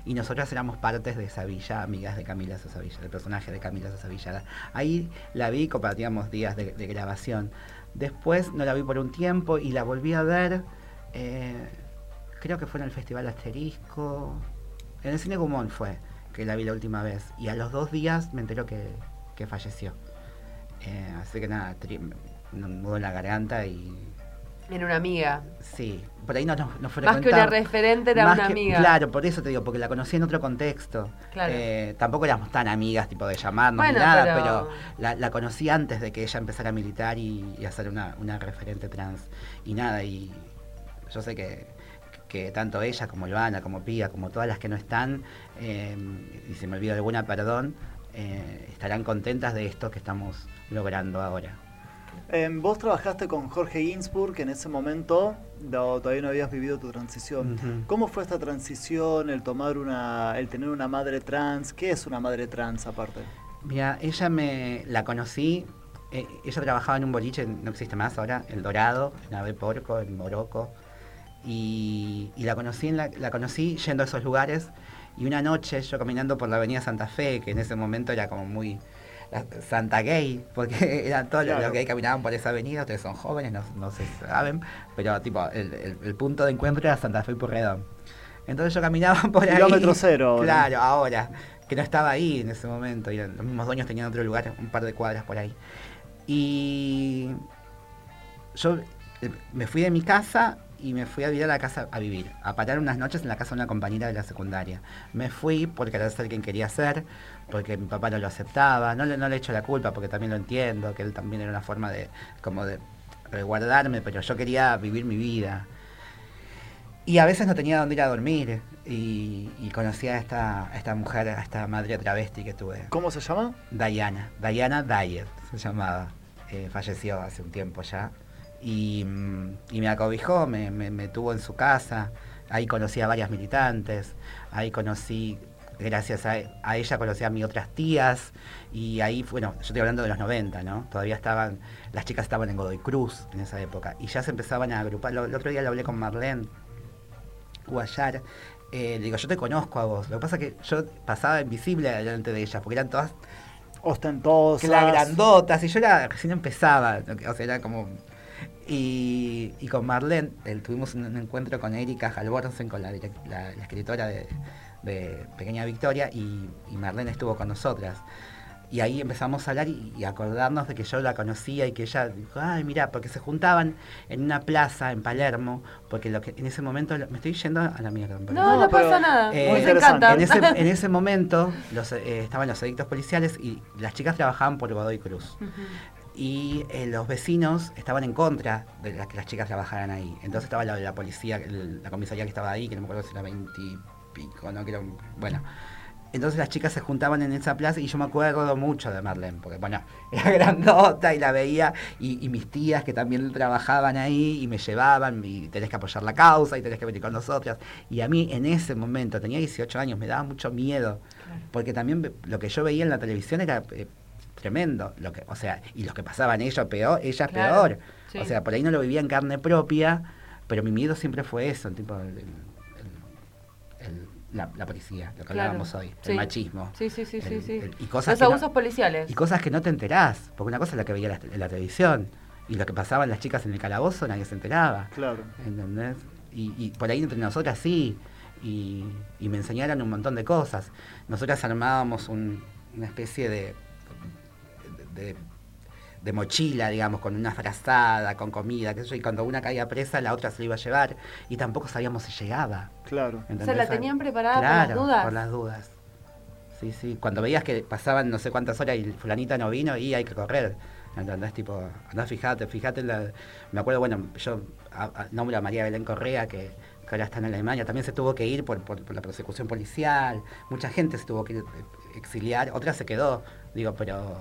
Y nosotras éramos partes de esa villa, amigas de Camila Sosa Villada, del personaje de Camila Sosa Villada. Ahí la vi, compartíamos días de, de grabación. Después no la vi por un tiempo y la volví a ver, eh, creo que fue en el Festival Asterisco, en el Cine Gumón fue que la vi la última vez. Y a los dos días me enteró que, que falleció. Eh, así que nada, un nudo en la garganta y Era una amiga. Sí, por ahí no nos no Más que una referente, era Más una que- amiga. Claro, por eso te digo, porque la conocí en otro contexto. Claro. Eh, tampoco éramos tan amigas, tipo de llamarnos Bueno, ni nada, pero- pero, la, la conocí antes de que ella empezara a militar y, y a ser una, una referente trans. Y nada, y yo sé que, que tanto ella como Ivana, como Pía, como todas las que no están, eh, y si me olvido alguna, perdón, eh, estarán contentas de esto que estamos logrando ahora. Eh, vos trabajaste con Jorge Ginsburg, que en ese momento no, todavía no habías vivido tu transición. ¿Cómo fue esta transición, el tomar una, el tener una madre trans? ¿Qué es una madre trans aparte? Mira, ella me la conocí, eh, ella trabajaba en un boliche, no existe más ahora, El Dorado, en Ave Porco, en Morocco, y, y la, conocí en la, la conocí yendo a esos lugares, y una noche yo caminando por la avenida Santa Fe, que en ese momento era como muy la- Santa Gay, porque eran todos los- Claro. los que caminaban por esa avenida, ustedes son jóvenes, no, no se saben, pero tipo, el, el- el punto de encuentro era Santa Fe y Purredón. Entonces yo caminaba por ahí. Kilómetro cero ahora. Claro, ahora. Que no estaba ahí en ese momento. Y los mismos dueños tenían otro lugar, un par de cuadras por ahí. Y yo eh, me fui de mi casa y me fui a vivir a la casa a vivir, a parar unas noches en la casa de una compañera de la secundaria. Me fui porque era ser quien quería ser, porque mi papá no lo aceptaba, no le, no le echo la culpa porque también lo entiendo, que él también era una forma de como de resguardarme, pero yo quería vivir mi vida. Y a veces no tenía dónde ir a dormir y, y conocí a esta, a esta mujer, a esta madre travesti que tuve. ¿Cómo se llama? Diana, Diana Dyer se llamaba. Eh, falleció hace un tiempo ya. Y, mm, y me acobijó, me, me- me tuvo en su casa. Ahí conocí a varias militantes. Ahí conocí, gracias a, a ella, conocí a mis otras tías. Y ahí, bueno, yo estoy hablando de los 90, ¿no? Todavía estaban, las chicas estaban en Godoy Cruz en esa época. Y ya se empezaban a agrupar. Lo- el otro día le hablé con Marlene Guayar. Eh, le digo, yo te conozco a vos. Lo que pasa es que yo pasaba invisible delante de ellas, porque eran todas Ostentosas. que la grandotas, y yo era, recién empezaba, o sea, era como... Y, y con Marlene eh, tuvimos un, un encuentro con Erika Halvorsen, con la, direct- la- la escritora de, de Pequeña Victoria, y, y Marlene estuvo con nosotras. Y ahí empezamos a hablar y, y acordarnos de que yo la conocía y que ella dijo, ay, mira, porque se juntaban en una plaza en Palermo, porque lo que en ese momento, me estoy yendo a la mierda. perdón. No, no, pasa nada. Eh, encanta. En ese, en ese momento los, eh, estaban los edictos policiales y las chicas trabajaban por Godoy Cruz. Y eh, los vecinos estaban en contra de las que las chicas trabajaran ahí. Entonces estaba la, la policía, el- la comisaría que estaba ahí, que no me acuerdo si era 20 y pico, no creo. Bueno. Entonces las chicas se juntaban en esa plaza y yo me acuerdo mucho de Marlene, porque bueno, era grandota y la veía, y, y mis tías que también trabajaban ahí y me llevaban, y tenés que apoyar la causa y tenés que venir con nosotras. Y a mí en ese momento, tenía 18 años, me daba mucho miedo, porque también lo que yo veía en la televisión era eh, tremendo, lo que, o sea, y los que pasaban ellos peor, ellas Claro, peor. sí. O sea, por ahí no lo vivía en carne propia, pero mi miedo siempre fue eso, tipo el- el- la, la policía, lo que Claro, hablábamos hoy, sí. el machismo. Sí, sí, sí, sí, el- sí. el- y cosas Los no- abusos policiales. y cosas que no te enterás, porque una cosa es la que veía la- en la televisión, y lo que pasaban las chicas en el calabozo nadie se enteraba. Claro. ¿Entendés? Y, y por ahí entre nosotras sí, y, y me enseñaron un montón de cosas. Nosotras armábamos un- una especie de, de, de mochila, digamos, con una frazada, con comida, qué sé yo, y cuando una caía presa, la otra se la iba a llevar, y tampoco sabíamos si llegaba. Claro. O sea, ¿entendés? la tenían preparada por Claro, las dudas. por las dudas. Sí, sí. Cuando veías que pasaban no sé cuántas horas y fulanita no vino, y hay que correr. ¿Entendés? Tipo, andá, fíjate, fíjate. la- Me acuerdo, bueno, yo a- a- nombro a María Belén Correa, que, que ahora está en Alemania, también se tuvo que ir por, por- por la persecución policial. Mucha gente se tuvo que ir, eh, exiliar, otra se quedó, digo, pero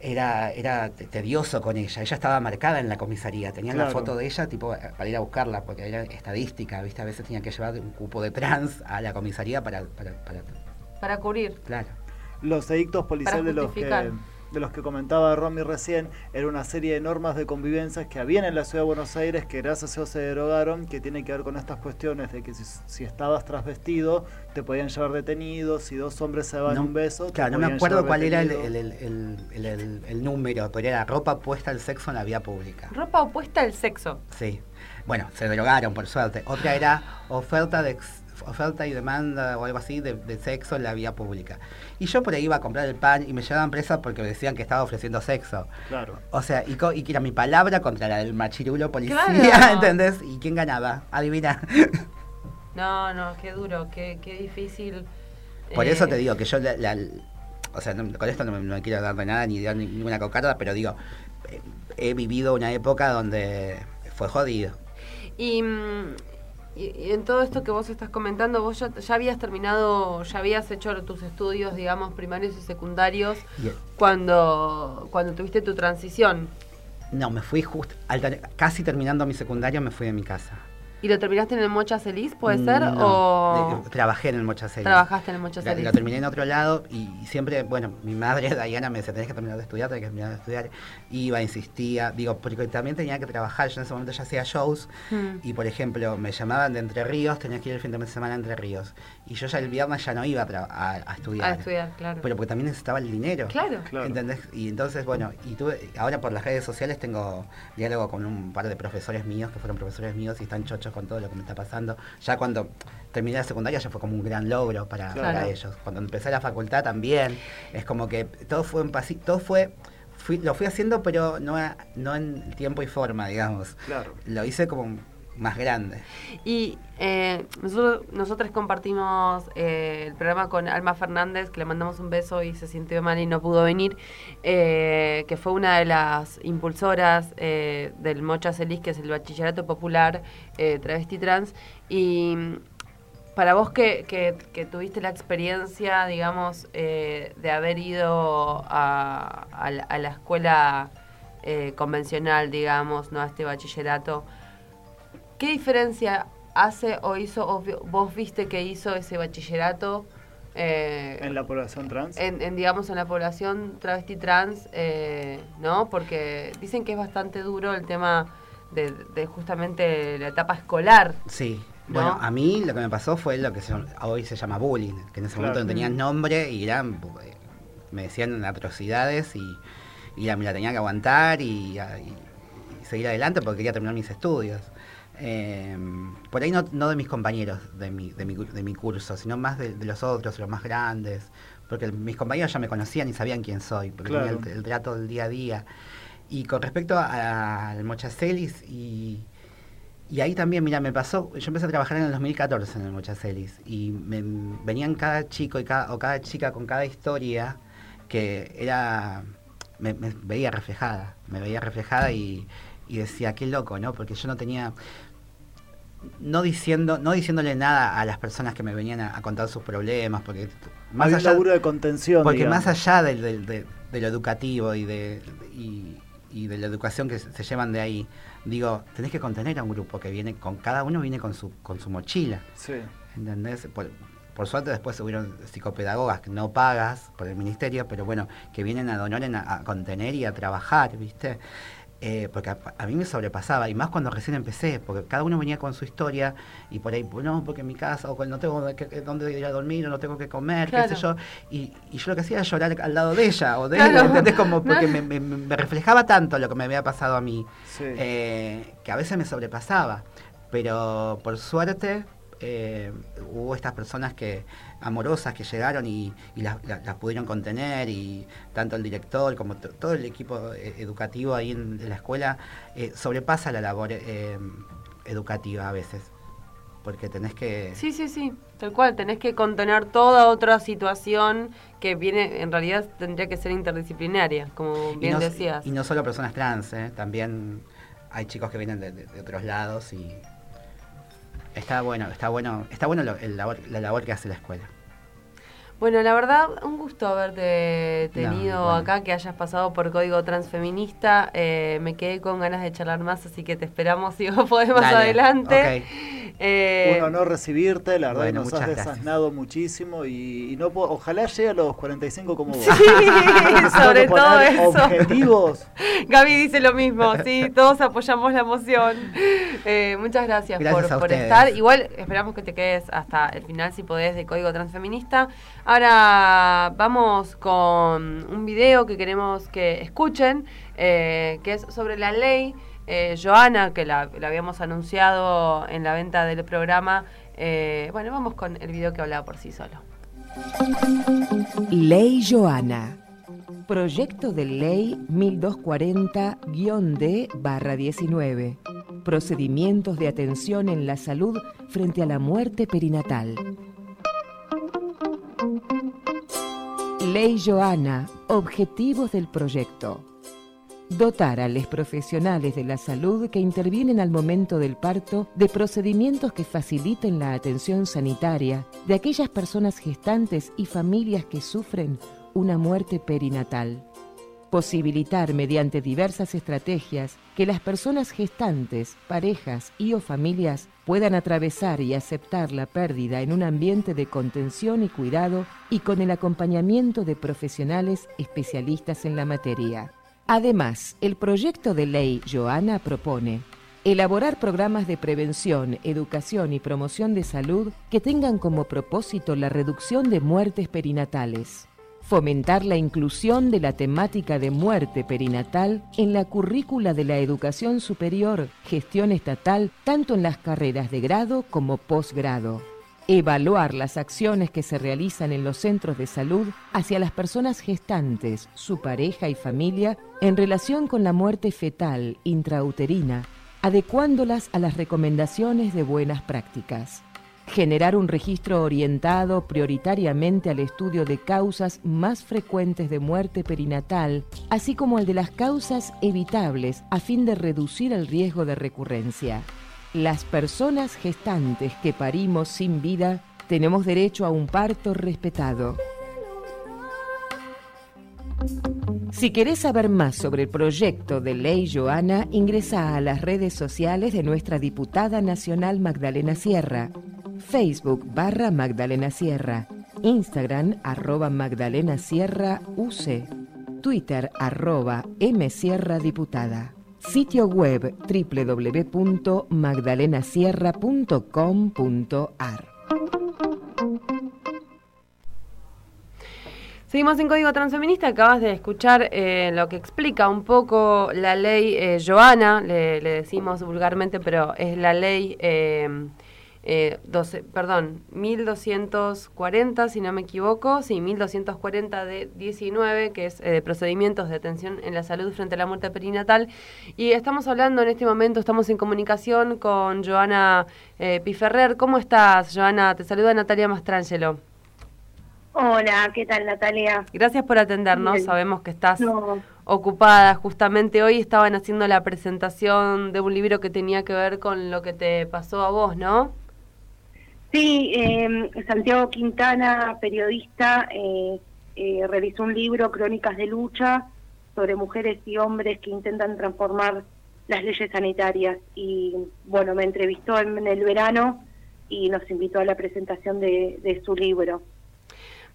era, era te- tedioso con ella. Ella estaba marcada en la comisaría. Tenían la foto de ella tipo eh, para ir a buscarla, porque era estadística, ¿viste? A veces tenía que llevar un cupo de trans a la comisaría para... para, para Para cubrir. claro. Los edictos policiales de los, que. De los que comentaba Romy recién era una serie de normas de convivencia que habían en la ciudad de Buenos Aires que gracias a Dios se derogaron, que tienen que ver con estas cuestiones de que si, si estabas trasvestido te podían llevar detenido, si dos hombres se daban No, un beso. te Claro, no me acuerdo cuál era el, detenido. el- el- el- el- el- el número, pero era ropa puesta al sexo en la vía pública. Ropa opuesta al sexo. Sí. Bueno, se derogaron, por suerte. Otra era oferta de ex- oferta y demanda o algo así de, de sexo en la vía pública. Y yo por ahí iba a comprar el pan y me llevaban presa porque me decían que estaba ofreciendo sexo. Claro. O sea, y, co- y que era mi palabra contra la del machirulo policía, Claro. ¿entendés? ¿Y quién ganaba? Adivina. No, no, qué duro, qué, qué difícil. Por Eh, eso te digo que yo, la, la- o sea, no- con esto no me, no me quiero dar de nada ni dar ni- ninguna cocarda, pero digo, eh, he vivido una época donde fue jodido. Y, mm, y- y en todo esto que vos estás comentando, vos ya, ya habías terminado, ya habías hecho tus estudios, digamos, primarios y secundarios cuando, cuando tuviste tu transición. No, me fui justo, al casi terminando mi secundario me fui de mi casa. ¿Y lo terminaste en el Mocha Celis, puede ser? No, ¿O de- trabajé en el Mocha Celis. trabajaste en el Mocha Celis? Lo terminé en otro lado y, siempre, bueno, mi madre, Diana, me decía, tenés que terminar de estudiar, tenés que terminar de estudiar. Iba, insistía, digo, porque también tenía que trabajar, yo en ese momento ya hacía shows Mm. y, por ejemplo, me llamaban de Entre Ríos, tenía que ir el fin de semana a Entre Ríos. Y yo ya el viernes ya no iba a, tra- a- a estudiar. A estudiar, claro. Pero porque también necesitaba el dinero. Claro. ¿Entendés? Y entonces, bueno, y tuve, ahora por las redes sociales tengo diálogo con un par de profesores míos, que fueron profesores míos y están chochos con todo lo que me está pasando. Ya cuando terminé la secundaria ya fue como un gran logro para, Claro. para ellos. Cuando empecé la facultad también, es como que todo fue en pasi- todo fue, fui- lo fui haciendo pero no, a- no en tiempo y forma, digamos. Claro. Lo hice como más grande. Y eh, nosotros, nosotros compartimos eh, el programa con Alma Fernández, que le mandamos un beso y se sintió mal y no pudo venir, eh, que fue una de las impulsoras eh, del Mocha Celis, que es el Bachillerato Popular eh, Travesti Trans. Y para vos que, que- que tuviste la experiencia, digamos, de haber ido a, la, a la escuela convencional, digamos, no a este bachillerato, ¿Qué diferencia hace o hizo, o vos viste que hizo ese bachillerato eh, En la población trans. en, en, digamos, en la población travesti trans, eh, ¿no? Porque dicen que es bastante duro el tema de, de justamente la etapa escolar. Sí. ¿No? Bueno, a mí lo que me pasó fue lo que se- hoy se llama bullying, que en ese momento no tenían nombre y eran, eh, me decían atrocidades y, y la, me la tenía que aguantar y, a- y- y seguir adelante porque quería terminar mis estudios. Eh, por ahí no, no de mis compañeros de mi, de mi, gu- de mi curso, sino más de, de los otros, los más grandes, porque mis compañeros ya me conocían y sabían quién soy, porque Claro. tenía el, el trato del día a día. Y con respecto al Mochacelis y... Y ahí también, mira, me pasó, yo empecé a trabajar en el 2014 en el Mochacelis y me, venían cada chico y cada, o cada chica con cada historia que era, me, me veía reflejada, me veía reflejada y, y decía, qué loco, ¿no? Porque yo no tenía, no diciendo, no diciéndole nada a las personas que me venían a, a contar sus problemas, porque más un allá, de contención. porque digamos. más allá del, del- de, de lo educativo y de, y, y de la educación que se, llevan de ahí, digo, tenés que contener a un grupo que viene con, cada uno viene con su, con su mochila. Sí. ¿Entendés? Por, por suerte después hubieron psicopedagogas que no pagas por el ministerio, pero bueno, que vienen a donar a, a contener y a trabajar, ¿viste? Eh, porque a, a mí me sobrepasaba, y más cuando recién empecé, porque cada uno venía con su historia, y por ahí, pues, no, porque en mi casa, o no tengo dónde ir a dormir, o no tengo que comer, qué sé yo, y, y yo lo que hacía era llorar al lado de ella, o de Claro. él, ¿entendés? Como porque No. me, me- me reflejaba tanto lo que me había pasado a mí, Sí. eh, que a veces me sobrepasaba. Pero por suerte eh, hubo estas personas que amorosas que llegaron y, y las, las- las pudieron contener y tanto el director como to- todo el equipo eh, educativo ahí en, en la escuela eh, sobrepasa la labor eh, educativa a veces. porque tenés que... Sí, sí, sí, tal cual. Tenés que contener toda otra situación que viene, en realidad tendría que ser interdisciplinaria, como y bien no, decías. Y no solo personas trans, ¿eh? también hay chicos que vienen de, de- de otros lados y está bueno, está bueno, está bueno lo- el labor- la labor que hace la escuela. Bueno, la verdad, un gusto haberte tenido No, bueno. acá, que hayas pasado por Código Transfeminista. Eh, me quedé con ganas de charlar más, así que te esperamos si vos podés más Dale, adelante. Eh, Un honor recibirte, la verdad Bueno, que nos has desasnado muchísimo y, y no puedo- ojalá llegue a los 45 como vos. Sí, sobre todo eso. Objetivos. Gaby dice lo mismo, sí, todos apoyamos la moción. Eh, muchas gracias, Gracias por, por estar. Igual esperamos que te quedes hasta el final si podés de Código Transfeminista. Ahora vamos con un video que queremos que escuchen, eh, que es sobre la ley. Eh, Joana, que la, habíamos anunciado en la venta del programa. Eh, bueno, vamos con el video que hablaba por sí solo. Ley Joana. Proyecto de Ley 1240-D-19. Procedimientos de atención en la salud frente a la muerte perinatal. Ley Joana. Objetivos del proyecto. Dotar a los profesionales de la salud que intervienen al momento del parto de procedimientos que faciliten la atención sanitaria de aquellas personas gestantes y familias que sufren una muerte perinatal. Posibilitar mediante diversas estrategias que las personas gestantes, parejas y o familias puedan atravesar y aceptar la pérdida en un ambiente de contención y cuidado y con el acompañamiento de profesionales especialistas en la materia. Además, el proyecto de ley Joana propone elaborar programas de prevención, educación y promoción de salud que tengan como propósito la reducción de muertes perinatales, fomentar la inclusión de la temática de muerte perinatal en la currícula de la educación superior, gestión estatal, tanto en las carreras de grado como posgrado evaluar las acciones que se realizan en los centros de salud hacia las personas gestantes, su pareja y familia en relación con la muerte fetal intrauterina, adecuándolas a las recomendaciones de buenas prácticas. Generar un registro orientado prioritariamente al estudio de causas más frecuentes de muerte perinatal, así como el de las causas evitables a fin de reducir el riesgo de recurrencia. Las personas gestantes que parimos sin vida tenemos derecho a un parto respetado. Si querés saber más sobre el proyecto de ley Joana, ingresa a las redes sociales de nuestra diputada nacional Magdalena Sierra. Facebook barra Magdalena Sierra. Instagram arroba Magdalena Sierra UC. Twitter arroba M Sierra Diputada. Sitio web www.magdalenasierra.com.ar Seguimos en Código Transfeminista. Acabas de escuchar eh, lo que explica un poco la ley eh, Joana, le, decimos vulgarmente, pero es la ley eh, eh, 12, perdón, 1240, si no me equivoco, sí, 1240 de 19, que es eh, de procedimientos de atención en la salud frente a la muerte perinatal. Y estamos hablando en este momento, estamos en comunicación con Joana eh, Piferrer. ¿Cómo estás, Joana? Te saluda Natalia Mastrangelo. Hola, ¿qué tal Natalia? Gracias por atendernos, Bien. sabemos que estás No. ocupada. Justamente hoy estaban haciendo la presentación de un libro que tenía que ver con lo que te pasó a vos, ¿no? Sí, eh, Santiago Quintana, periodista, eh, eh, realizó un libro, Crónicas de Lucha, sobre mujeres y hombres que intentan transformar las leyes sanitarias. Y bueno, me entrevistó en, el verano y nos invitó a la presentación de, de su libro.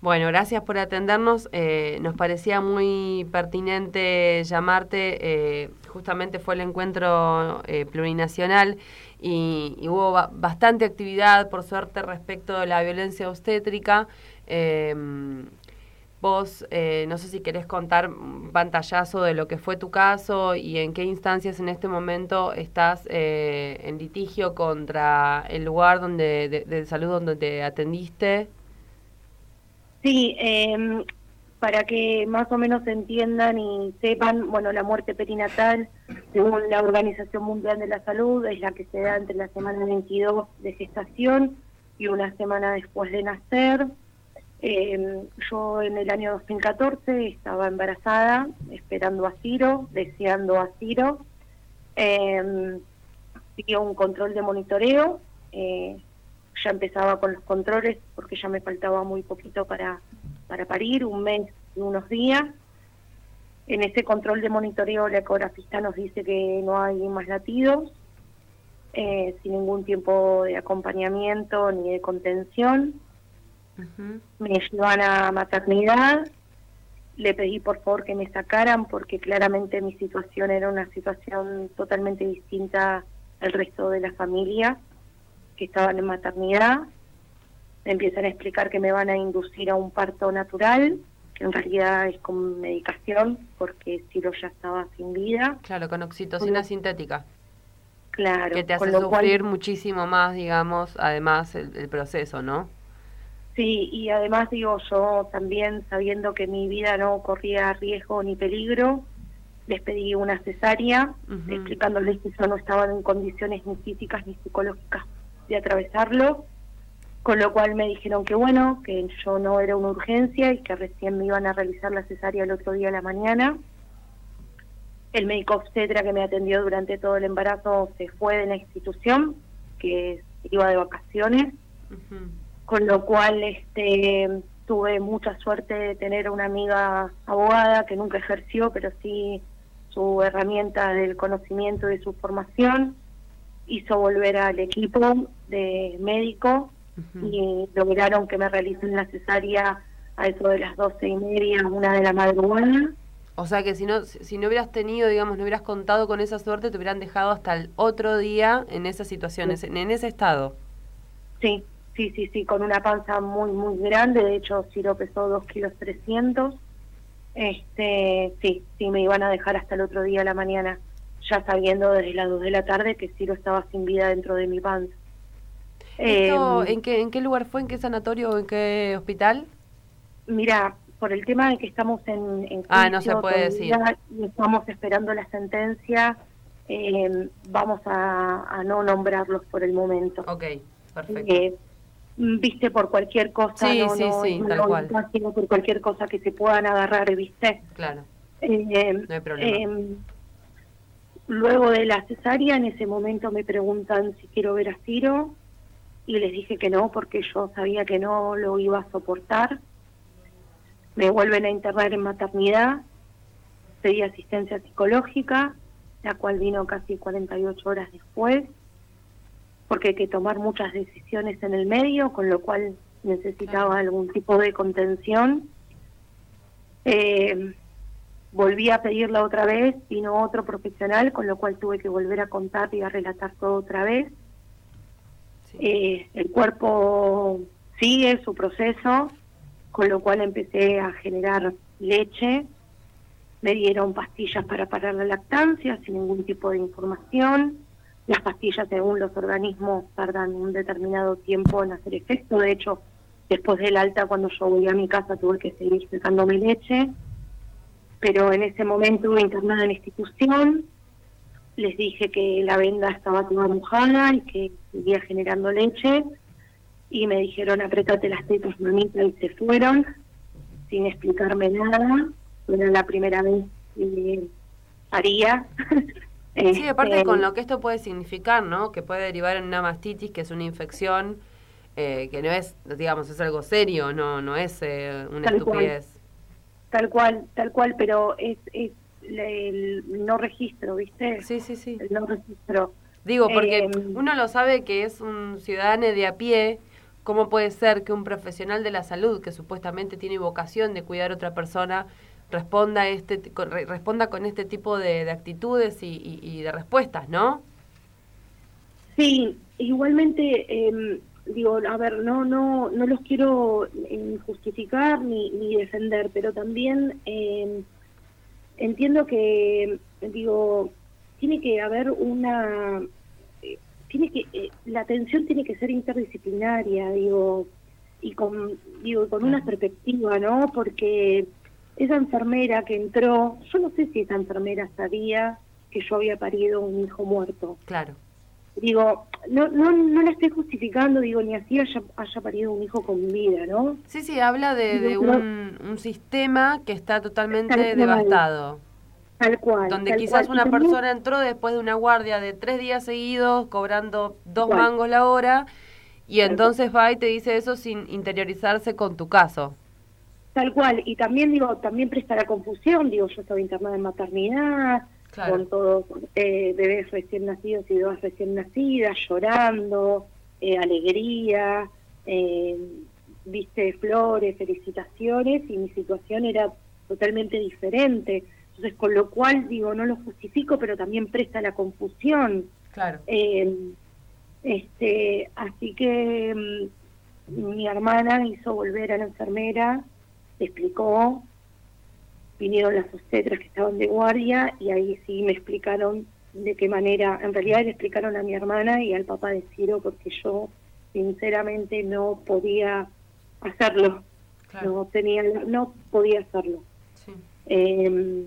Bueno, gracias por atendernos. Eh, nos parecía muy pertinente llamarte. eh, justamente fue el encuentro eh, plurinacional y, hubo ba- bastante actividad, por suerte, respecto de la violencia obstétrica. Eh, vos, eh, no sé si querés contar un pantallazo de lo que fue tu caso y en qué instancias en este momento estás eh, en litigio contra el lugar donde de, de salud donde te atendiste. Sí, eh, para que más o menos entiendan y sepan, bueno, la muerte perinatal, según la Organización Mundial de la Salud, es la que se da entre la semana 22 de gestación y una semana después de nacer. Eh, yo en el año 2014 estaba embarazada, esperando a Ciro, deseando a Ciro. Eh, siguió un control de monitoreo. eh, ya empezaba con los controles porque ya me faltaba muy poquito para, para parir, un mes y unos días. En ese control de monitoreo la ecografista nos dice que no hay más latidos, eh, sin ningún tiempo de acompañamiento ni de contención. Me llevan a maternidad, le pedí por favor que me sacaran porque claramente mi situación era una situación totalmente distinta al resto de la familia que estaban en maternidad. Me empiezan a explicar que me van a inducir a un parto natural, que en realidad es con medicación porque Ciro ya estaba sin vida. Claro, con oxitocina sintética. Claro. Que te hace cual- sufrir muchísimo más, digamos, además el, el proceso, ¿no? Sí, y además digo yo también sabiendo que mi vida no corría riesgo ni peligro, les pedí una cesárea, explicándoles que yo no estaba en condiciones ni físicas ni psicológicas de atravesarlo, con lo cual me dijeron que bueno, que yo no era una urgencia y que recién me iban a realizar la cesárea el otro día a la mañana. El médico obstetra que me atendió durante todo el embarazo se fue de la institución, que iba de vacaciones con lo cual este tuve mucha suerte de tener una amiga abogada que nunca ejerció, pero sí su herramienta del conocimiento y de su formación hizo volver al equipo de médico y lograron que me realicen la cesárea a eso de las doce y media, una de la madrugada. O sea que si no, si no hubieras tenido, digamos, no hubieras contado con esa suerte, te hubieran dejado hasta el otro día en esa situación, Sí. en, en ese estado. Sí, sí, sí, sí, con una panza muy, muy grande. De hecho, Ciro pesó 2 kilos 300. Este, sí, sí, me iban a dejar hasta el otro día a la mañana, ya sabiendo desde las 2 de la tarde que Ciro estaba sin vida dentro de mi panza. ¿Esto, Eh, ¿en, qué, ¿En qué lugar fue? ¿En qué sanatorio o en qué hospital? Mira, por el tema de que estamos en, en Ah, no se puede todavía y estamos esperando la sentencia, eh, vamos a, a no nombrarlos por el momento. Ok, perfecto. Eh, viste, por cualquier cosa, Sí, no, sí, no, sí, no tal lo cual. por cualquier cosa que se puedan agarrar, viste. Claro, Eh, no hay problema. Luego de la cesárea, en ese momento me preguntan si quiero ver a Ciro y les dije que no porque yo sabía que no lo iba a soportar. Me vuelven a internar en maternidad, pedí asistencia psicológica, la cual vino casi 48 horas después, porque hay que tomar muchas decisiones en el medio, con lo cual necesitaba algún tipo de contención. Eh, volví a pedirla otra vez, vino otro profesional, con lo cual tuve que volver a contar y a relatar todo otra vez. Eh, el cuerpo sigue su proceso, con lo cual empecé a generar leche. Me dieron pastillas para parar la lactancia sin ningún tipo de información. Las pastillas, según los organismos, tardan un determinado tiempo en hacer efecto. De hecho, después del alta, cuando yo volví a mi casa, tuve que seguir secando mi leche. Pero en ese momento internada en la institución. Les dije que la venda estaba toda mojada y que seguía generando leche. Y me dijeron, apretate las tetas, mamita, y se fueron, sin explicarme nada. Era la primera vez que haría. Sí, aparte Este, con lo que esto puede significar, ¿no? Que puede derivar en una mastitis, que es una infección eh, que no es, digamos, es algo serio, no no es eh, una cual. Tal cual, tal cual, pero es, es el no registro, ¿viste? Sí, sí, sí. El no registro. Digo, porque Eh, uno lo sabe que es un ciudadano de a pie, ¿cómo puede ser que un profesional de la salud que supuestamente tiene vocación de cuidar a otra persona responda este responda con este tipo de, de actitudes y, y- y de respuestas, ¿no? Sí, igualmente, eh, digo, a ver, no, no, no los quiero eh, justificar ni, ni defender, pero también eh, entiendo que, digo, tiene que haber una, eh, tiene que, la atención tiene que ser interdisciplinaria, digo, y con, digo, con una perspectiva, ¿no? Porque esa enfermera que entró, yo no sé si esa enfermera sabía que yo había parido un hijo muerto. Claro. Digo, no, no, no la estoy justificando, digo, ni así haya, haya parido un hijo con vida, ¿no? Sí, sí, habla de, un, un sistema que está totalmente Tal devastado. Tal cual. Donde tal quizás cual. una también- persona entró después de una guardia de tres días seguidos, cobrando dos Cual. mangos la hora, y Tal entonces va y te dice eso sin interiorizarse con tu caso. Tal cual, y también digo, también presta la confusión, digo, yo estaba internada en maternidad, Claro. con todos eh, bebés recién nacidos y bebés recién nacidas, llorando, eh, alegría, eh, viste flores, felicitaciones, y mi situación era totalmente diferente. Entonces, con lo cual, digo, no lo justifico, pero también presta la confusión. Claro. Eh, este, así que mm, mi hermana hizo volver a la enfermera, explicó, vinieron las obstetras que estaban de guardia y ahí sí me explicaron de qué manera, en realidad le explicaron a mi hermana y al papá de Ciro porque yo sinceramente no podía hacerlo, no tenía, no podía hacerlo. Eh,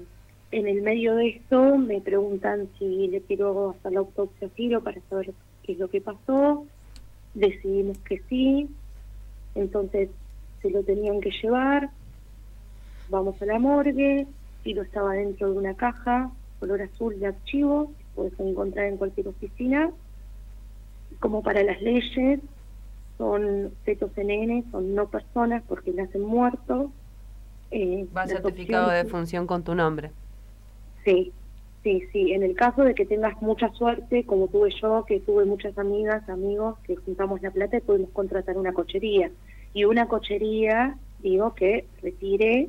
en el medio de esto me preguntan si le quiero hacer la autopsia a Ciro para saber qué es lo que pasó. Decidimos que sí. Entonces se lo tenían que llevar. Vamos a la morgue. Ciro estaba dentro de una caja color azul de archivo. Puedes encontrar en cualquier oficina. Como para las leyes, son fetos NN, son no personas porque nacen muertos. Eh, Va certificado de función con tu nombre. Sí, sí, sí. En el caso de que tengas mucha suerte, como tuve yo, que tuve muchas amigas, amigos, que juntamos la plata y pudimos contratar una cochería. Y una cochería, digo, que retire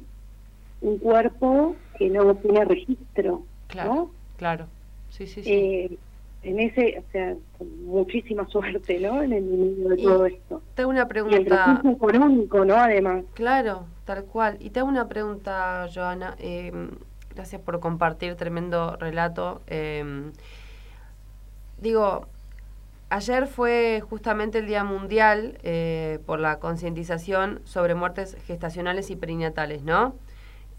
un cuerpo que no tiene registro, Claro, ¿no? claro. Sí, sí, sí. Eh, en ese, o sea, con muchísima suerte, ¿no? En el medio de Y todo esto. Tengo una Y el pregunta. económico, ¿no? Además. Claro, tal cual. Y te hago una pregunta, Joana. Eh, gracias por compartir tremendo relato. Eh, digo, ayer fue justamente el Día Mundial eh, por la concientización sobre muertes gestacionales y perinatales, ¿no?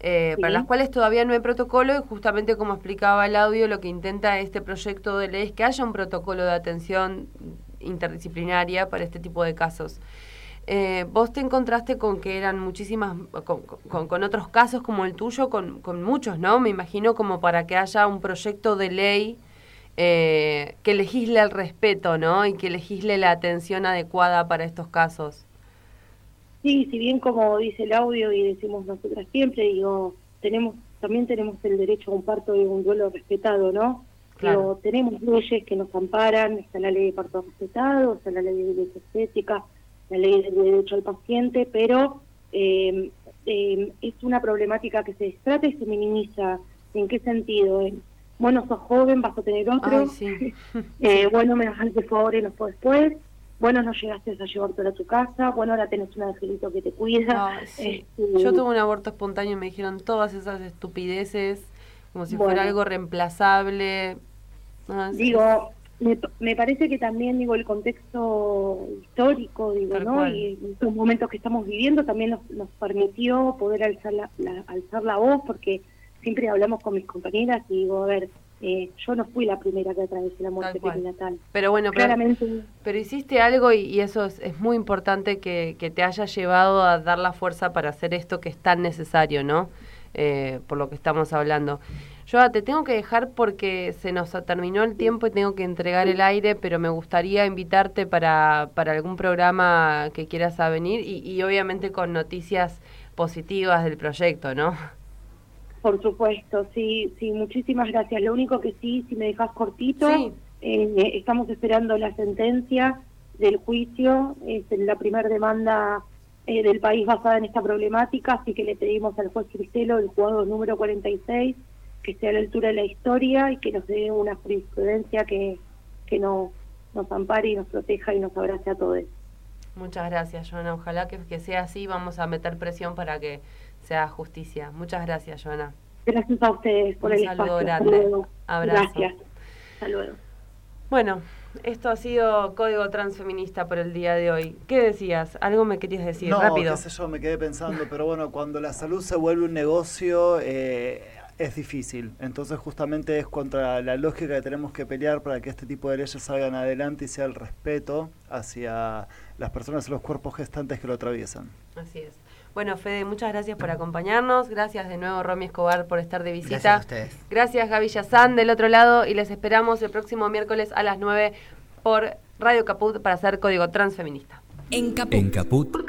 Eh, Para las cuales todavía no hay protocolo y justamente como explicaba el audio, lo que intenta este proyecto de ley es que haya un protocolo de atención interdisciplinaria para este tipo de casos. Eh, vos te encontraste con que eran muchísimas, con, con- con otros casos como el tuyo, con, con muchos, ¿no? Me imagino como para que haya un proyecto de ley eh, que legisle el respeto, ¿no? Y que legisle la atención adecuada para estos casos. Sí, si bien como dice el audio y decimos nosotras siempre, digo, tenemos también tenemos el derecho a un parto y un duelo respetado, ¿no? Claro. Digo, tenemos leyes que nos amparan, está la ley de parto respetado, está la ley de violencia estética, la ley del derecho al paciente, pero eh, eh, es una problemática que se distrata y se minimiza. ¿En qué sentido? En, bueno, sos joven, vas a tener otro. Ay, sí. Eh, bueno, me dejaste por ahora y no fue después. Bueno, no llegaste a llevártelo a tu casa. Bueno, ahora tenés un angelito que te cuida. Sí. Este, Yo tuve un aborto espontáneo y me dijeron todas esas estupideces, como si fuera algo reemplazable. Es- Digo, me, me parece que también, digo, el contexto histórico, digo, Tal ¿no? cual. Y estos momentos que estamos viviendo también nos, nos permitió poder alzar la, la- alzar la voz, porque siempre hablamos con mis compañeras y digo, a ver, eh, yo no fui la primera que atravesé la muerte perinatal. Pero bueno, pero, Claramente, pero hiciste algo y, y eso es, es muy importante que, que te haya llevado a dar la fuerza para hacer esto que es tan necesario, ¿no? Eh, por lo que estamos hablando. Yo te tengo que dejar porque se nos terminó el tiempo y tengo que entregar el aire, pero me gustaría invitarte para, para algún programa que quieras a venir y, y obviamente con noticias positivas del proyecto, ¿no? Por supuesto, sí, sí, muchísimas gracias. Lo único que sí, si me dejas cortito, Sí. eh, estamos esperando la sentencia del juicio, es la primera demanda eh, del país basada en esta problemática, así que le pedimos al juez Cristelo, el jugador número 46, que esté a la altura de la historia y que nos dé una jurisprudencia que, que nos, nos ampare y nos proteja y nos abrace a todos. Muchas gracias, Joana. Ojalá que, que sea así. Vamos a meter presión para que sea justicia. Muchas gracias, Joana. Gracias a ustedes por Un el saludo espacio. Grande. Abrazo. Gracias. Hasta luego. Bueno, esto ha sido Código Transfeminista por el día de hoy. ¿Qué decías? ¿Algo me querías decir? no, Rápido. qué sé yo, me quedé pensando, pero bueno, cuando la salud se vuelve un negocio eh, es difícil. Entonces justamente es contra la lógica que tenemos que pelear para que este tipo de leyes salgan adelante y sea el respeto hacia las personas y los cuerpos gestantes que lo atraviesan. Así es. Bueno, Fede, muchas gracias por acompañarnos. Gracias de nuevo, Romy Escobar, por estar de visita. Gracias a ustedes. Gracias, Gaby Yazán, del otro lado. Y les esperamos el próximo miércoles a las 9 por Radio Caput para hacer Código Transfeminista. En Caput